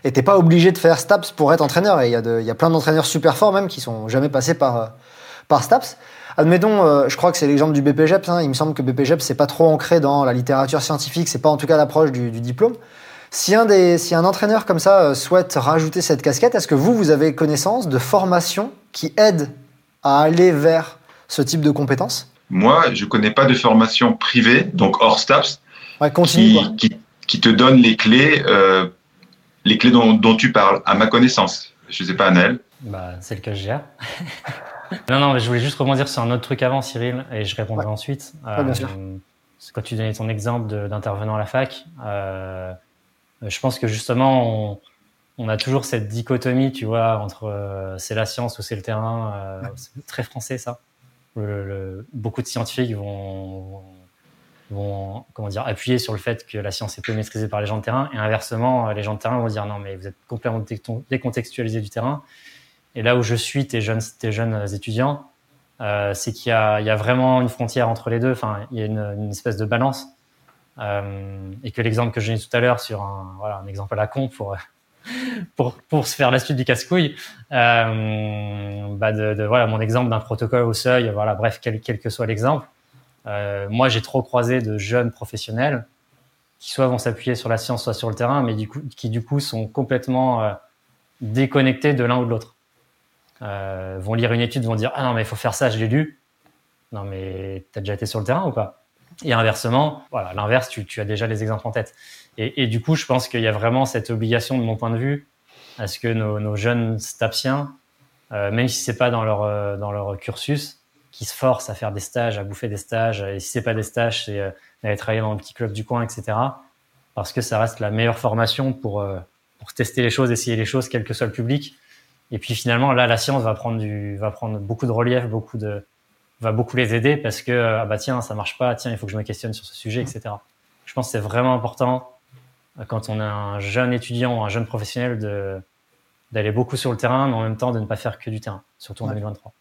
et t'es pas obligé de faire STAPS pour être entraîneur. Et il y, a y a plein d'entraîneurs super forts même qui sont jamais passés par par STAPS. Admettons, je crois que c'est l'exemple du BPGEPS. Hein. Il me semble que BPGEPS c'est pas trop ancré dans la littérature scientifique, c'est pas en tout cas l'approche du diplôme. Si un, des, si un entraîneur comme ça euh, souhaite rajouter cette casquette, est-ce que vous, vous avez connaissance de formations qui aident à aller vers ce type de compétences? Moi, je connais pas de formation privée, donc hors STAPS, ouais, continue, qui, qui, qui, te donne les clés, euh, les clés dont, dont, tu parles, à ma connaissance. Je sais pas, Anel. Bah, c'est le que je gère. non, non, mais je voulais juste rebondir sur un autre truc avant, Cyril, et je répondrai ouais. ensuite. Ouais, bien sûr. Euh, quand tu donnais ton exemple d'intervenant à la fac, euh, je pense que justement, on, on, a toujours cette dichotomie, tu vois, entre euh, c'est la science ou c'est le terrain. Euh, c'est très français, ça. Le, le, beaucoup de scientifiques vont, vont, comment dire, appuyer sur le fait que la science est peu maîtrisée par les gens de terrain, et inversement, les gens de terrain vont dire non, mais vous êtes complètement décontextualisé du terrain. Et là où je suis, tes jeunes, tes jeunes étudiants, euh, c'est qu'il y, y a, vraiment une frontière entre les deux. Enfin, il y a une, une espèce de balance. Euh, et que l'exemple que j'ai dit tout à l'heure sur un, exemple à la con pour, pour, pour se faire la suite du casse-couille, euh, bah de, voilà, mon exemple d'un protocole au seuil, voilà, bref, quel, que soit l'exemple. Euh, moi, j'ai trop croisé de jeunes professionnels qui soit vont s'appuyer sur la science, soit sur le terrain, mais du coup, qui du coup sont complètement déconnectés de l'un ou de l'autre. Vont lire une étude, vont dire ah non mais il faut faire ça, je l'ai lu. Non mais t'as déjà été sur le terrain ou pas? Et inversement, voilà, l'inverse, tu, tu, as déjà les exemples en tête. Et, et du coup, je pense qu'il y a vraiment cette obligation, de mon point de vue, à ce que nos, nos jeunes stapsiens, euh, même si c'est pas dans leur euh, dans leur cursus, qui se forcent à faire des stages, à bouffer des stages. Et si c'est pas des stages, c'est euh, travailler dans un petit club du coin, etc. Parce que ça reste la meilleure formation pour euh, pour tester les choses, essayer les choses, quel que soit le public. Et puis finalement, là, la science va prendre du, va prendre beaucoup de relief, beaucoup de, va beaucoup les aider parce que ah bah tiens, ça marche pas, tiens, il faut que je me questionne sur ce sujet, etc. Je pense que c'est vraiment important quand on est un jeune étudiant ou un jeune professionnel de d'aller beaucoup sur le terrain, mais en même temps de ne pas faire que du terrain, surtout en ouais. 2023.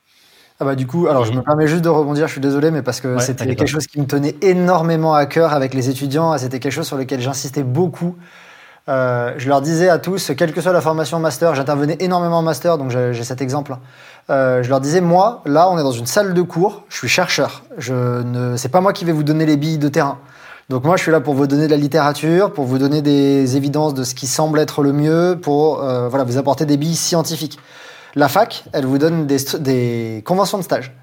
Ah bah du coup, alors je me permets juste de rebondir, je suis désolé, mais parce que ouais, c'était quelque chose qui me tenait énormément à cœur avec les étudiants, c'était quelque chose sur lequel j'insistais beaucoup. Euh, je leur disais à tous, quelle que soit la formation master, j'intervenais énormément en master, donc j'ai cet exemple. Euh, je leur disais, moi, là, on est dans une salle de cours, je suis chercheur. Je ne, c'est pas moi qui vais vous donner les billes de terrain. Donc moi, je suis là pour vous donner de la littérature, pour vous donner des évidences de ce qui semble être le mieux, pour euh, voilà, vous apporter des billes scientifiques. La fac, elle vous donne des, des conventions de stage.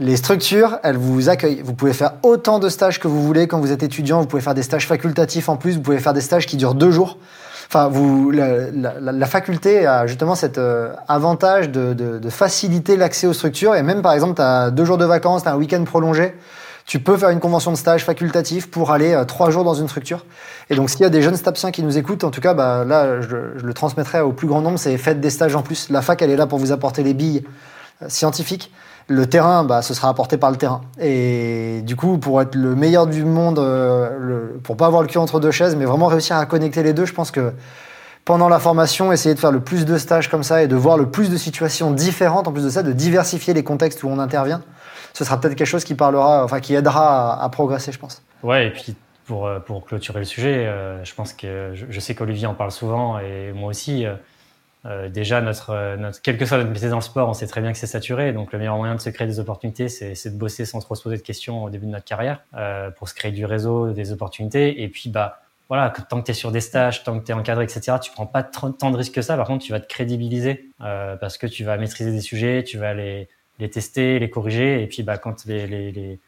Les structures, elles vous accueillent. Vous pouvez faire autant de stages que vous voulez quand vous êtes étudiant. Vous pouvez faire des stages facultatifs en plus. Vous pouvez faire des stages qui durent deux jours. Enfin, vous, la, la, la faculté a justement cet euh, avantage de, de, de faciliter l'accès aux structures. Et même, par exemple, tu as deux jours de vacances, tu as un week-end prolongé. Tu peux faire une convention de stage facultatif pour aller euh, trois jours dans une structure. Et donc, s'il y a des jeunes stapsiens qui nous écoutent, en tout cas, bah, là, je, je le transmettrai au plus grand nombre. C'est faites des stages en plus. La fac, elle est là pour vous apporter les billes euh, scientifiques le terrain, bah, ce sera apporté par le terrain. Et du coup, pour être le meilleur du monde, euh, le, pour pas avoir le cul entre deux chaises, mais vraiment réussir à connecter les deux, je pense que pendant la formation, essayer de faire le plus de stages comme ça et de voir le plus de situations différentes, en plus de ça, de diversifier les contextes où on intervient, ce sera peut-être quelque chose qui parlera, enfin, qui aidera à, progresser, je pense. Ouais, et puis pour, pour clôturer le sujet, euh, je pense que je, je sais qu'Olivier en parle souvent et moi aussi. Euh, euh, déjà, notre, notre, quel que soit notre métier dans le sport, on sait très bien que c'est saturé. Donc, le meilleur moyen de se créer des opportunités, c'est de bosser sans trop se poser de questions au début de notre carrière euh, pour se créer du réseau, des opportunités. Et puis, bah, voilà, tant que tu es sur des stages, tant que tu es encadré, etc., tu prends pas tant de risques que ça. Par contre, tu vas te crédibiliser euh, parce que tu vas maîtriser des sujets, tu vas les, les tester, les corriger. Et puis, bah, quand les, les, les,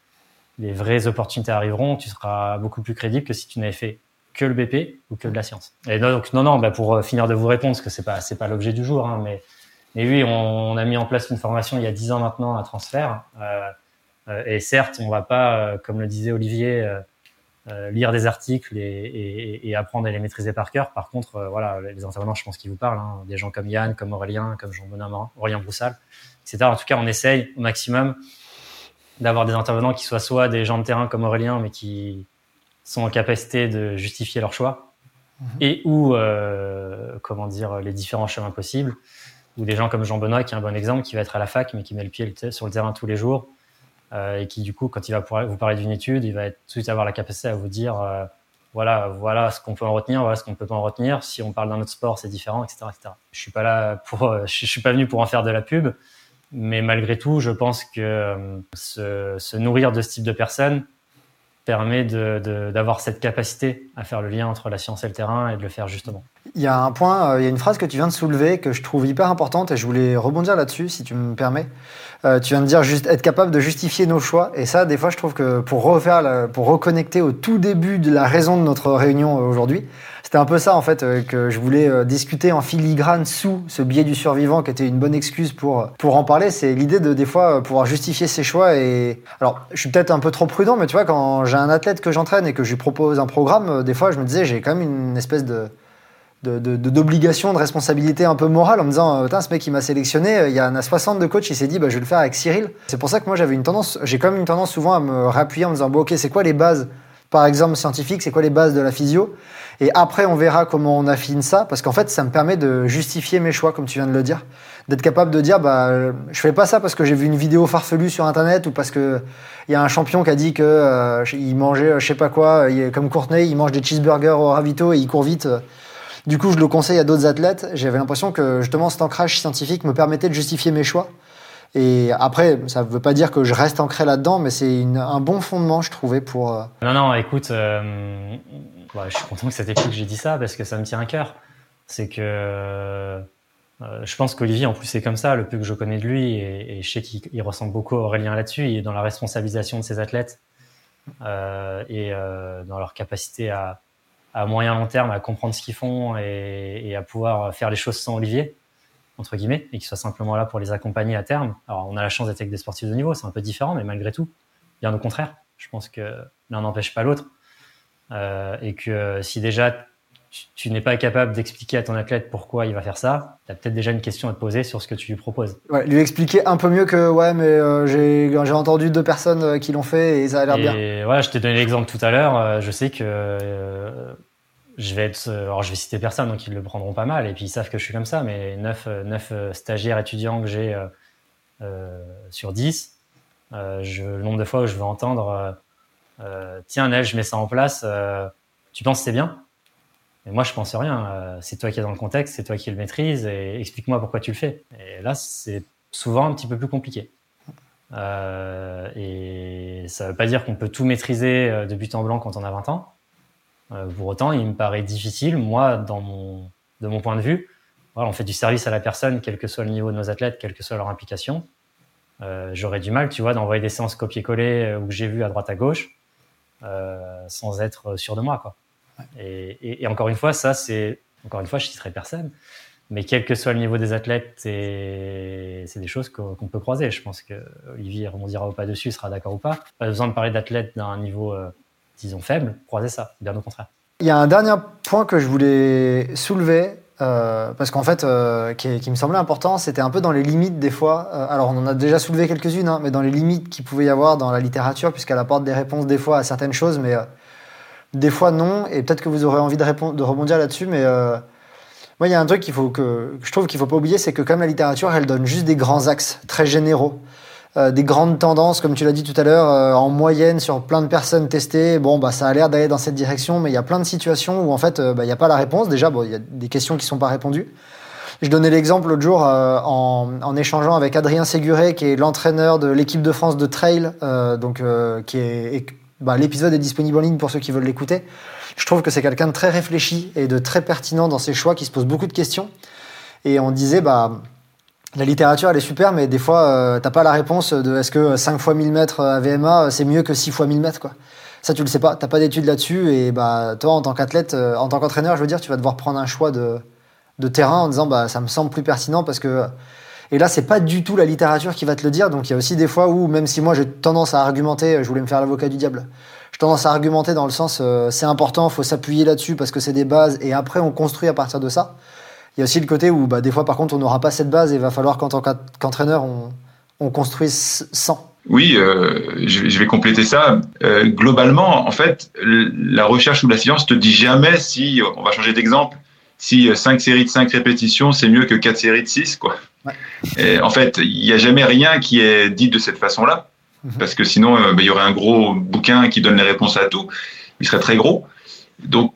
les vraies opportunités arriveront, tu seras beaucoup plus crédible que si tu n'avais fait que le BP ou que de la science. Et donc non non, bah pour euh, finir de vous répondre, parce que c'est pas pas l'objet du jour, hein, mais mais oui, on, a mis en place une formation il y a dix ans maintenant à transfert. Euh, euh, et certes, on va pas, comme le disait Olivier, lire des articles et, et, et, apprendre à les maîtriser par cœur. Par contre, voilà, les intervenants, je pense qu'ils vous parlent, hein, des gens comme Yann, comme Aurélien, comme Jean Bonamorin, Aurélien Broussal, etc. En tout cas, on essaye au maximum d'avoir des intervenants qui soient soit des gens de terrain comme Aurélien, mais qui sont en capacité de justifier leur choix mmh. et ou euh, comment dire les différents chemins possibles ou des gens comme Jean Benoît qui est un bon exemple qui va être à la fac mais qui met le pied sur le terrain tous les jours euh, et qui du coup quand il va vous parler d'une étude il va tout de suite avoir la capacité à vous dire euh, voilà voilà ce qu'on peut en retenir voilà ce qu'on peut pas en retenir si on parle d'un autre sport c'est différent etc etc je suis pas là pour je suis pas venu pour en faire de la pub mais malgré tout je pense que se, se nourrir de ce type de personnes permet d'avoir de, cette capacité à faire le lien entre la science et le terrain et de le faire justement. Il y a un point, euh, il y a une phrase que tu viens de soulever que je trouve hyper importante et je voulais rebondir là-dessus si tu me permets. Euh, tu viens de dire juste être capable de justifier nos choix et ça, des fois, je trouve que pour refaire, pour reconnecter au tout début de la raison de notre réunion euh, aujourd'hui, c'était un peu ça en fait que je voulais discuter en filigrane sous ce biais du survivant qui était une bonne excuse pour pour en parler. C'est l'idée de des fois pouvoir justifier ses choix et alors je suis peut-être un peu trop prudent, mais tu vois quand j'ai un athlète que j'entraîne et que je lui propose un programme, des fois je me disais j'ai quand même une espèce de d'obligation, de, de, responsabilité un peu morale en me disant Putain, ce mec qui m'a sélectionné, euh, il y en a 60 de coach, il s'est dit bah, je vais le faire avec Cyril. C'est pour ça que moi j'avais une tendance, j'ai quand même une tendance souvent à me réappuyer en me disant bon ok c'est quoi les bases par exemple scientifiques, c'est quoi les bases de la physio? Et après on verra comment on affine ça parce qu'en fait ça me permet de justifier mes choix comme tu viens de le dire, d'être capable de dire bah je fais pas ça parce que j'ai vu une vidéo farfelue sur internet ou parce que il y a un champion qui a dit que euh, il mangeait je sais pas quoi, comme Courtenay, il mange des cheeseburgers au ravito et il court vite. Du coup, je le conseille à d'autres athlètes. J'avais l'impression que justement cet ancrage scientifique me permettait de justifier mes choix. Et après, ça ne veut pas dire que je reste ancré là-dedans, mais c'est un bon fondement, je trouvais, pour. Euh, non, non, écoute, euh, je suis content que c'était plus que j'ai dit ça parce que ça me tient à cœur. C'est que euh, je pense qu'Olivier, en plus, c'est comme ça, le peu que je connais de lui, et, je sais qu'il ressemble beaucoup à Aurélien là-dessus. Il est dans la responsabilisation de ses athlètes et dans leur capacité à, à moyen long terme à comprendre ce qu'ils font et, à pouvoir faire les choses sans Olivier entre guillemets et qu'il soit simplement là pour les accompagner à terme. Alors on a la chance d'être avec des sportifs de niveau, c'est un peu différent, mais malgré tout, bien au contraire. Je pense que l'un n'empêche pas l'autre euh, et que si déjà tu, n'es pas capable d'expliquer à ton athlète pourquoi il va faire ça, tu as peut-être déjà une question à te poser sur ce que tu lui proposes. Ouais, lui expliquer un peu mieux que ouais, mais euh, j'ai entendu deux personnes euh, qui l'ont fait et ça a l'air bien. Et voilà, je t'ai donné l'exemple tout à l'heure. Euh, je sais que je vais être, alors je vais citer personne, donc ils le prendront pas mal et puis ils savent que je suis comme ça. Mais 9, 9 stagiaires étudiants que j'ai sur 10, je, le nombre de fois où je vais entendre tiens Nel, je mets ça en place, tu penses que c'est bien? Mais moi, je pense rien. Euh, c'est toi qui es dans le contexte, c'est toi qui le maîtrise, et explique-moi pourquoi tu le fais. Et là, c'est souvent un petit peu plus compliqué. Euh, et ça ne veut pas dire qu'on peut tout maîtriser euh, de but en blanc quand on a 20 ans. pour autant, il me paraît difficile, moi, dans mon, de mon point de vue, voilà, on fait du service à la personne, quel que soit le niveau de nos athlètes, quelle que soit leur implication. J'aurais du mal, tu vois, d'envoyer des séances copier-coller où j'ai vu à droite à gauche, sans être sûr de moi, quoi. Et, encore une fois, ça, c'est. Encore une fois, je citerai personne. Mais quel que soit le niveau des athlètes, c'est des choses qu'on peut croiser. Je pense que Olivier rebondira ou pas dessus, sera d'accord ou pas. Pas besoin de parler d'athlètes d'un niveau, euh, disons, faible. Croiser ça, bien au contraire. Il y a un dernier point que je voulais soulever, euh, parce qu'en fait, euh, qui, me semblait important, c'était un peu dans les limites des fois. alors, on en a déjà soulevé quelques-unes, hein, mais dans les limites qu'il pouvait y avoir dans la littérature, puisqu'elle apporte des réponses des fois à certaines choses, mais des fois, non. Et peut-être que vous aurez envie de, répondre, de rebondir là-dessus, mais euh, moi, il y a un truc qu'il faut que, je trouve qu'il faut pas oublier, c'est que comme la littérature, elle donne juste des grands axes très généraux. Euh, des grandes tendances, comme tu l'as dit tout à l'heure, euh, en moyenne sur plein de personnes testées. Bon, bah, ça a l'air d'aller dans cette direction, mais il y a plein de situations où en fait, bah, il n'y a pas la réponse. Déjà, bon, il y a des questions qui sont pas répondues. Je donnais l'exemple l'autre jour en, en, échangeant avec Adrien Séguré, qui est l'entraîneur de l'équipe de France de trail, donc qui est bah, l'épisode est disponible en ligne pour ceux qui veulent l'écouter. Je trouve que c'est quelqu'un de très réfléchi et de très pertinent dans ses choix, qui se pose beaucoup de questions. Et on disait, bah, la littérature, elle est super, mais des fois, euh, t'as pas la réponse de est-ce que 5 fois 1000 mètres à VMA, c'est mieux que 6 fois 1000 mètres, quoi. Ça, tu le sais pas. T'as pas d'études là-dessus. Et bah, toi, en tant qu'athlète, euh, en tant qu'entraîneur, je veux dire, tu vas devoir prendre un choix de, de terrain en disant, bah, ça me semble plus pertinent parce que et là, c'est pas du tout la littérature qui va te le dire. Donc il y a aussi des fois où, même si moi j'ai tendance à argumenter, je voulais me faire l'avocat du diable. J'ai tendance à argumenter dans le sens, euh, c'est important, faut s'appuyer là-dessus parce que c'est des bases, et après on construit à partir de ça. Il y a aussi le côté où, bah, des fois, par contre, on n'aura pas cette base et il va falloir qu'en tant qu'entraîneur, on, on construise sans. Oui, euh, je, vais compléter ça. Euh, globalement, en fait, la recherche ou la science te dit jamais si, on va changer d'exemple, si 5 séries de 5 répétitions, c'est mieux que 4 séries de 6, quoi. Et en fait, il n'y a jamais rien qui est dit de cette façon-là, mhm. parce que sinon, euh, bah, il y aurait un gros bouquin qui donne les réponses à tout. Il serait très gros. Donc,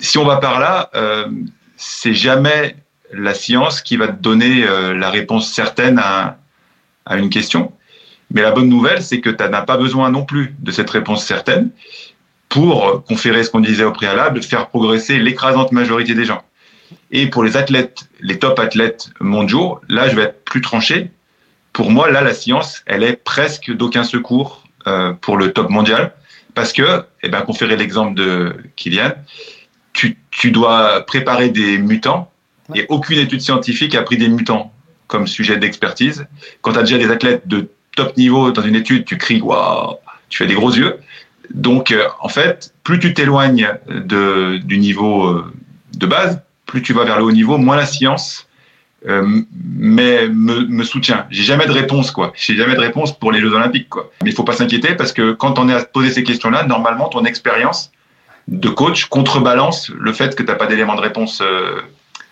si on va par là, euh, c'est jamais la science qui va te donner euh, la réponse certaine à, à, une question. Mais la bonne nouvelle, c'est que tu n'as pas besoin non plus de cette réponse certaine pour conférer ce qu'on disait au préalable, faire progresser l'écrasante majorité des gens. Et pour les athlètes, les top athlètes mondiaux, là, je vais être plus tranché. Pour moi, là, la science, elle est presque d'aucun secours euh, pour le top mondial, parce que, eh ben, conférer l'exemple de Kylian, tu, tu, dois préparer des mutants, et aucune étude scientifique a pris des mutants comme sujet d'expertise. Quand tu as déjà des athlètes de top niveau dans une étude, tu cries waouh, tu fais des gros yeux. Donc, euh, en fait, plus tu t'éloignes du niveau euh, de base, plus tu vas vers le haut niveau, moins la science euh, mais me, soutient. J'ai jamais de réponse, quoi. J'ai jamais de réponse pour les Jeux Olympiques, quoi. Mais il faut pas s'inquiéter parce que quand on est à se poser ces questions-là, normalement, ton expérience de coach contrebalance le fait que tu n'as pas d'éléments de réponse euh,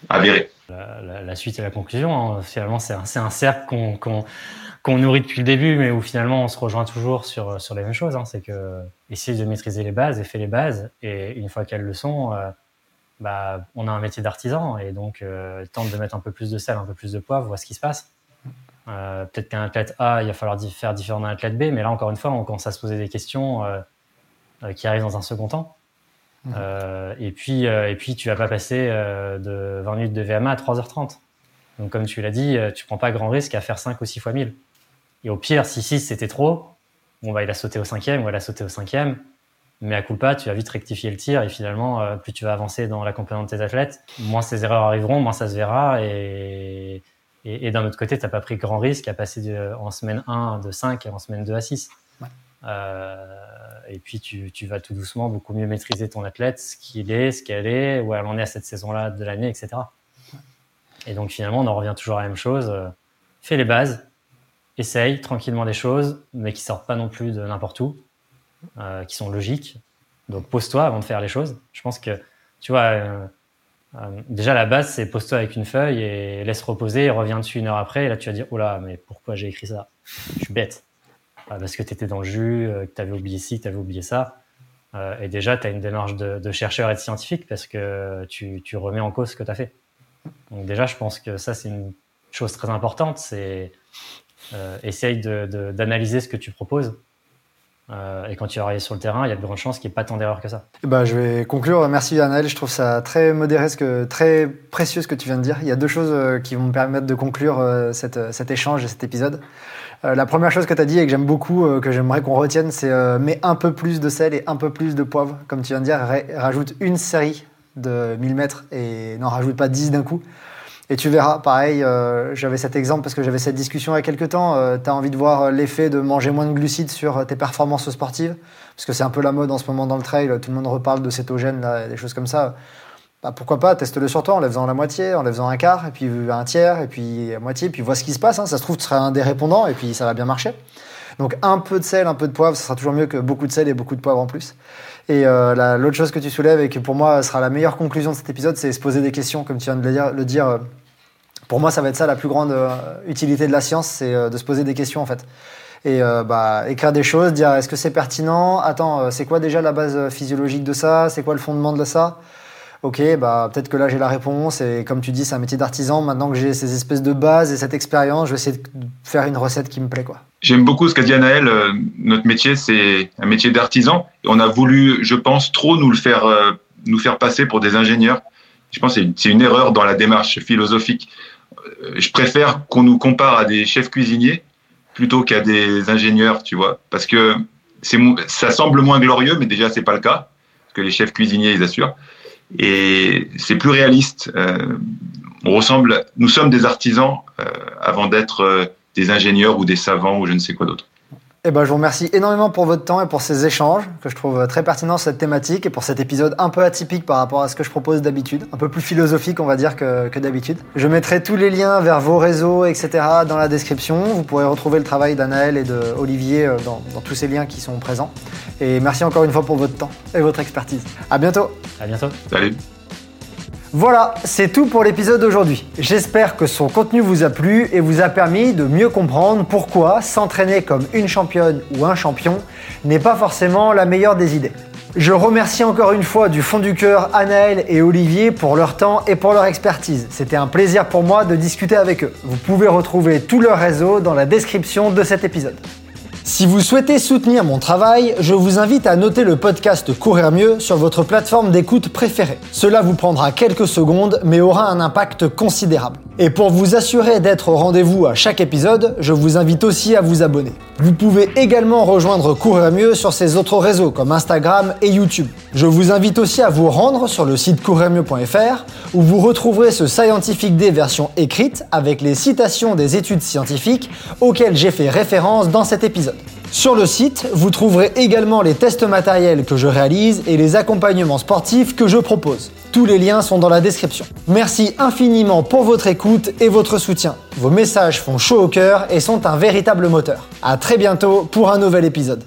avérés. La, suite et la conclusion, hein. finalement, c'est un, cercle qu'on nourrit depuis le début, mais où finalement on se rejoint toujours sur, les mêmes choses. Hein. C'est que essayer de maîtriser les bases et fait les bases, et une fois qu'elles le sont, bah, on a un métier d'artisan et donc euh, tente de mettre un peu plus de sel, un peu plus de poivre, voir ce qui se passe. Euh, peut-être qu'un athlète A, il va falloir faire différent d'un athlète B, mais là encore une fois, on commence à se poser des questions euh, qui arrivent dans un second temps. Mmh. Euh, et puis, et puis, tu vas pas passer de 20 minutes de VMA à 3h30. Donc, comme tu l'as dit, tu prends pas grand risque à faire 5 ou 6 fois 1000. Et au pire, si 6 c'était trop, bon, bah, il a sauté au cinquième ou elle a sauté au cinquième. Mais à coup pas, tu vas vite rectifier le tir et finalement, euh, plus tu vas avancer dans l'accompagnement de tes athlètes, moins ces erreurs arriveront, moins ça se verra. Et, et, et d'un autre côté, tu n'as pas pris grand risque à passer de, en semaine 1 de 5 en semaine 2 à 6. Ouais. Euh, et puis tu, tu, vas tout doucement beaucoup mieux maîtriser ton athlète, ce qu'il est, ce qu'elle est, où elle en est à cette saison-là de l'année, etc. Ouais. Et donc finalement, on en revient toujours à la même chose. Fais les bases, essaye tranquillement des choses, mais qui sortent pas non plus de n'importe où euh, qui sont logiques. Donc pose-toi avant de faire les choses. Je pense que, tu vois, euh, euh, déjà la base, c'est pose-toi avec une feuille et laisse reposer et reviens dessus une heure après. Et là, tu vas dire, oh là, mais pourquoi j'ai écrit ça? Je suis bête. Ah, parce que tu étais dans le jus, que tu avais oublié ci, que tu avais oublié ça. et déjà, tu as une démarche de, chercheur et de scientifique parce que tu, remets en cause ce que tu as fait. Donc déjà, je pense que ça, c'est une chose très importante. C'est euh, essaye d'analyser ce que tu proposes euh, et quand tu vas arriver sur le terrain, il y a de grandes chances qu'il n'y ait pas tant d'erreurs que ça. Bah, je vais conclure. Merci Anaël. Je trouve ça très modéré, très précieux ce que tu viens de dire. Il y a deux choses euh, qui vont me permettre de conclure euh, cet échange et cet épisode. la première chose que tu as dit et que j'aime beaucoup, que j'aimerais qu'on retienne, c'est mets un peu plus de sel et un peu plus de poivre. Comme tu viens de dire, rajoute une série de 1000 mètres et n'en rajoute pas 10 d'un coup. Et tu verras, pareil, euh, j'avais cet exemple parce que j'avais cette discussion il y a quelques temps. Euh, tu as envie de voir l'effet de manger moins de glucides sur tes performances sportives, parce que c'est un peu la mode en ce moment dans le trail. Tout le monde reparle de cétogène, là, des choses comme ça. Bah, pourquoi pas, teste-le sur toi en le faisant la moitié, en le faisant un quart, et puis un tiers, et puis à moitié, puis vois ce qui se passe. Hein. Ça se trouve, tu seras un des répondants, et puis ça va bien marcher. Donc un peu de sel, un peu de poivre, ça sera toujours mieux que beaucoup de sel et beaucoup de poivre en plus. Et euh, l'autre chose que tu soulèves et que pour moi sera la meilleure conclusion de cet épisode, c'est se poser des questions, comme tu viens de le dire. Euh, pour moi, ça va être ça la plus grande euh, utilité de la science, c'est de se poser des questions en fait. Et bah, écrire des choses, dire est-ce que c'est pertinent? Attends, c'est quoi déjà la base physiologique de ça? C'est quoi le fondement de ça? Ok, bah peut-être que là j'ai la réponse. Et comme tu dis, c'est un métier d'artisan. Maintenant que j'ai ces espèces de bases et cette expérience, je vais essayer de faire une recette qui me plaît, quoi. J'aime beaucoup ce qu'a dit Anaël. notre métier, c'est un métier d'artisan. On a voulu, je pense, trop nous le faire, nous faire passer pour des ingénieurs. Je pense que c'est une erreur dans la démarche philosophique. Je préfère qu'on nous compare à des chefs cuisiniers plutôt qu'à des ingénieurs, tu vois, parce que c'est ça semble moins glorieux, mais déjà c'est pas le cas, parce que les chefs cuisiniers ils assurent, et c'est plus réaliste. Euh, on ressemble, nous sommes des artisans euh, avant d'être euh, des ingénieurs ou des savants ou je ne sais quoi d'autre. Eh ben, je vous remercie énormément pour votre temps et pour ces échanges que je trouve très pertinents cette thématique et pour cet épisode un peu atypique par rapport à ce que je propose d'habitude, un peu plus philosophique on va dire que, que d'habitude. Je mettrai tous les liens vers vos réseaux, etc. dans la description. Vous pourrez retrouver le travail d'Anaël et de Olivier dans, tous ces liens qui sont présents. Et merci encore une fois pour votre temps et votre expertise. À bientôt. À bientôt. Salut. Voilà, c'est tout pour l'épisode d'aujourd'hui. J'espère que son contenu vous a plu et vous a permis de mieux comprendre pourquoi s'entraîner comme une championne ou un champion n'est pas forcément la meilleure des idées. Je remercie encore une fois du fond du cœur Anaël et Olivier pour leur temps et pour leur expertise. C'était un plaisir pour moi de discuter avec eux. Vous pouvez retrouver tous leurs réseaux dans la description de cet épisode. Si vous souhaitez soutenir mon travail, je vous invite à noter le podcast Courir mieux sur votre plateforme d'écoute préférée. Cela vous prendra quelques secondes mais aura un impact considérable. Et pour vous assurer d'être au rendez-vous à chaque épisode, je vous invite aussi à vous abonner. Vous pouvez également rejoindre Courir mieux sur ses autres réseaux comme Instagram et YouTube. Je vous invite aussi à vous rendre sur le site courirmieux.fr où vous retrouverez ce Scientific Day version écrite avec les citations des études scientifiques auxquelles j'ai fait référence dans cet épisode. Sur le site, vous trouverez également les tests matériels que je réalise et les accompagnements sportifs que je propose. Tous les liens sont dans la description. Merci infiniment pour votre écoute et votre soutien. Vos messages font chaud au cœur et sont un véritable moteur. A très bientôt pour un nouvel épisode.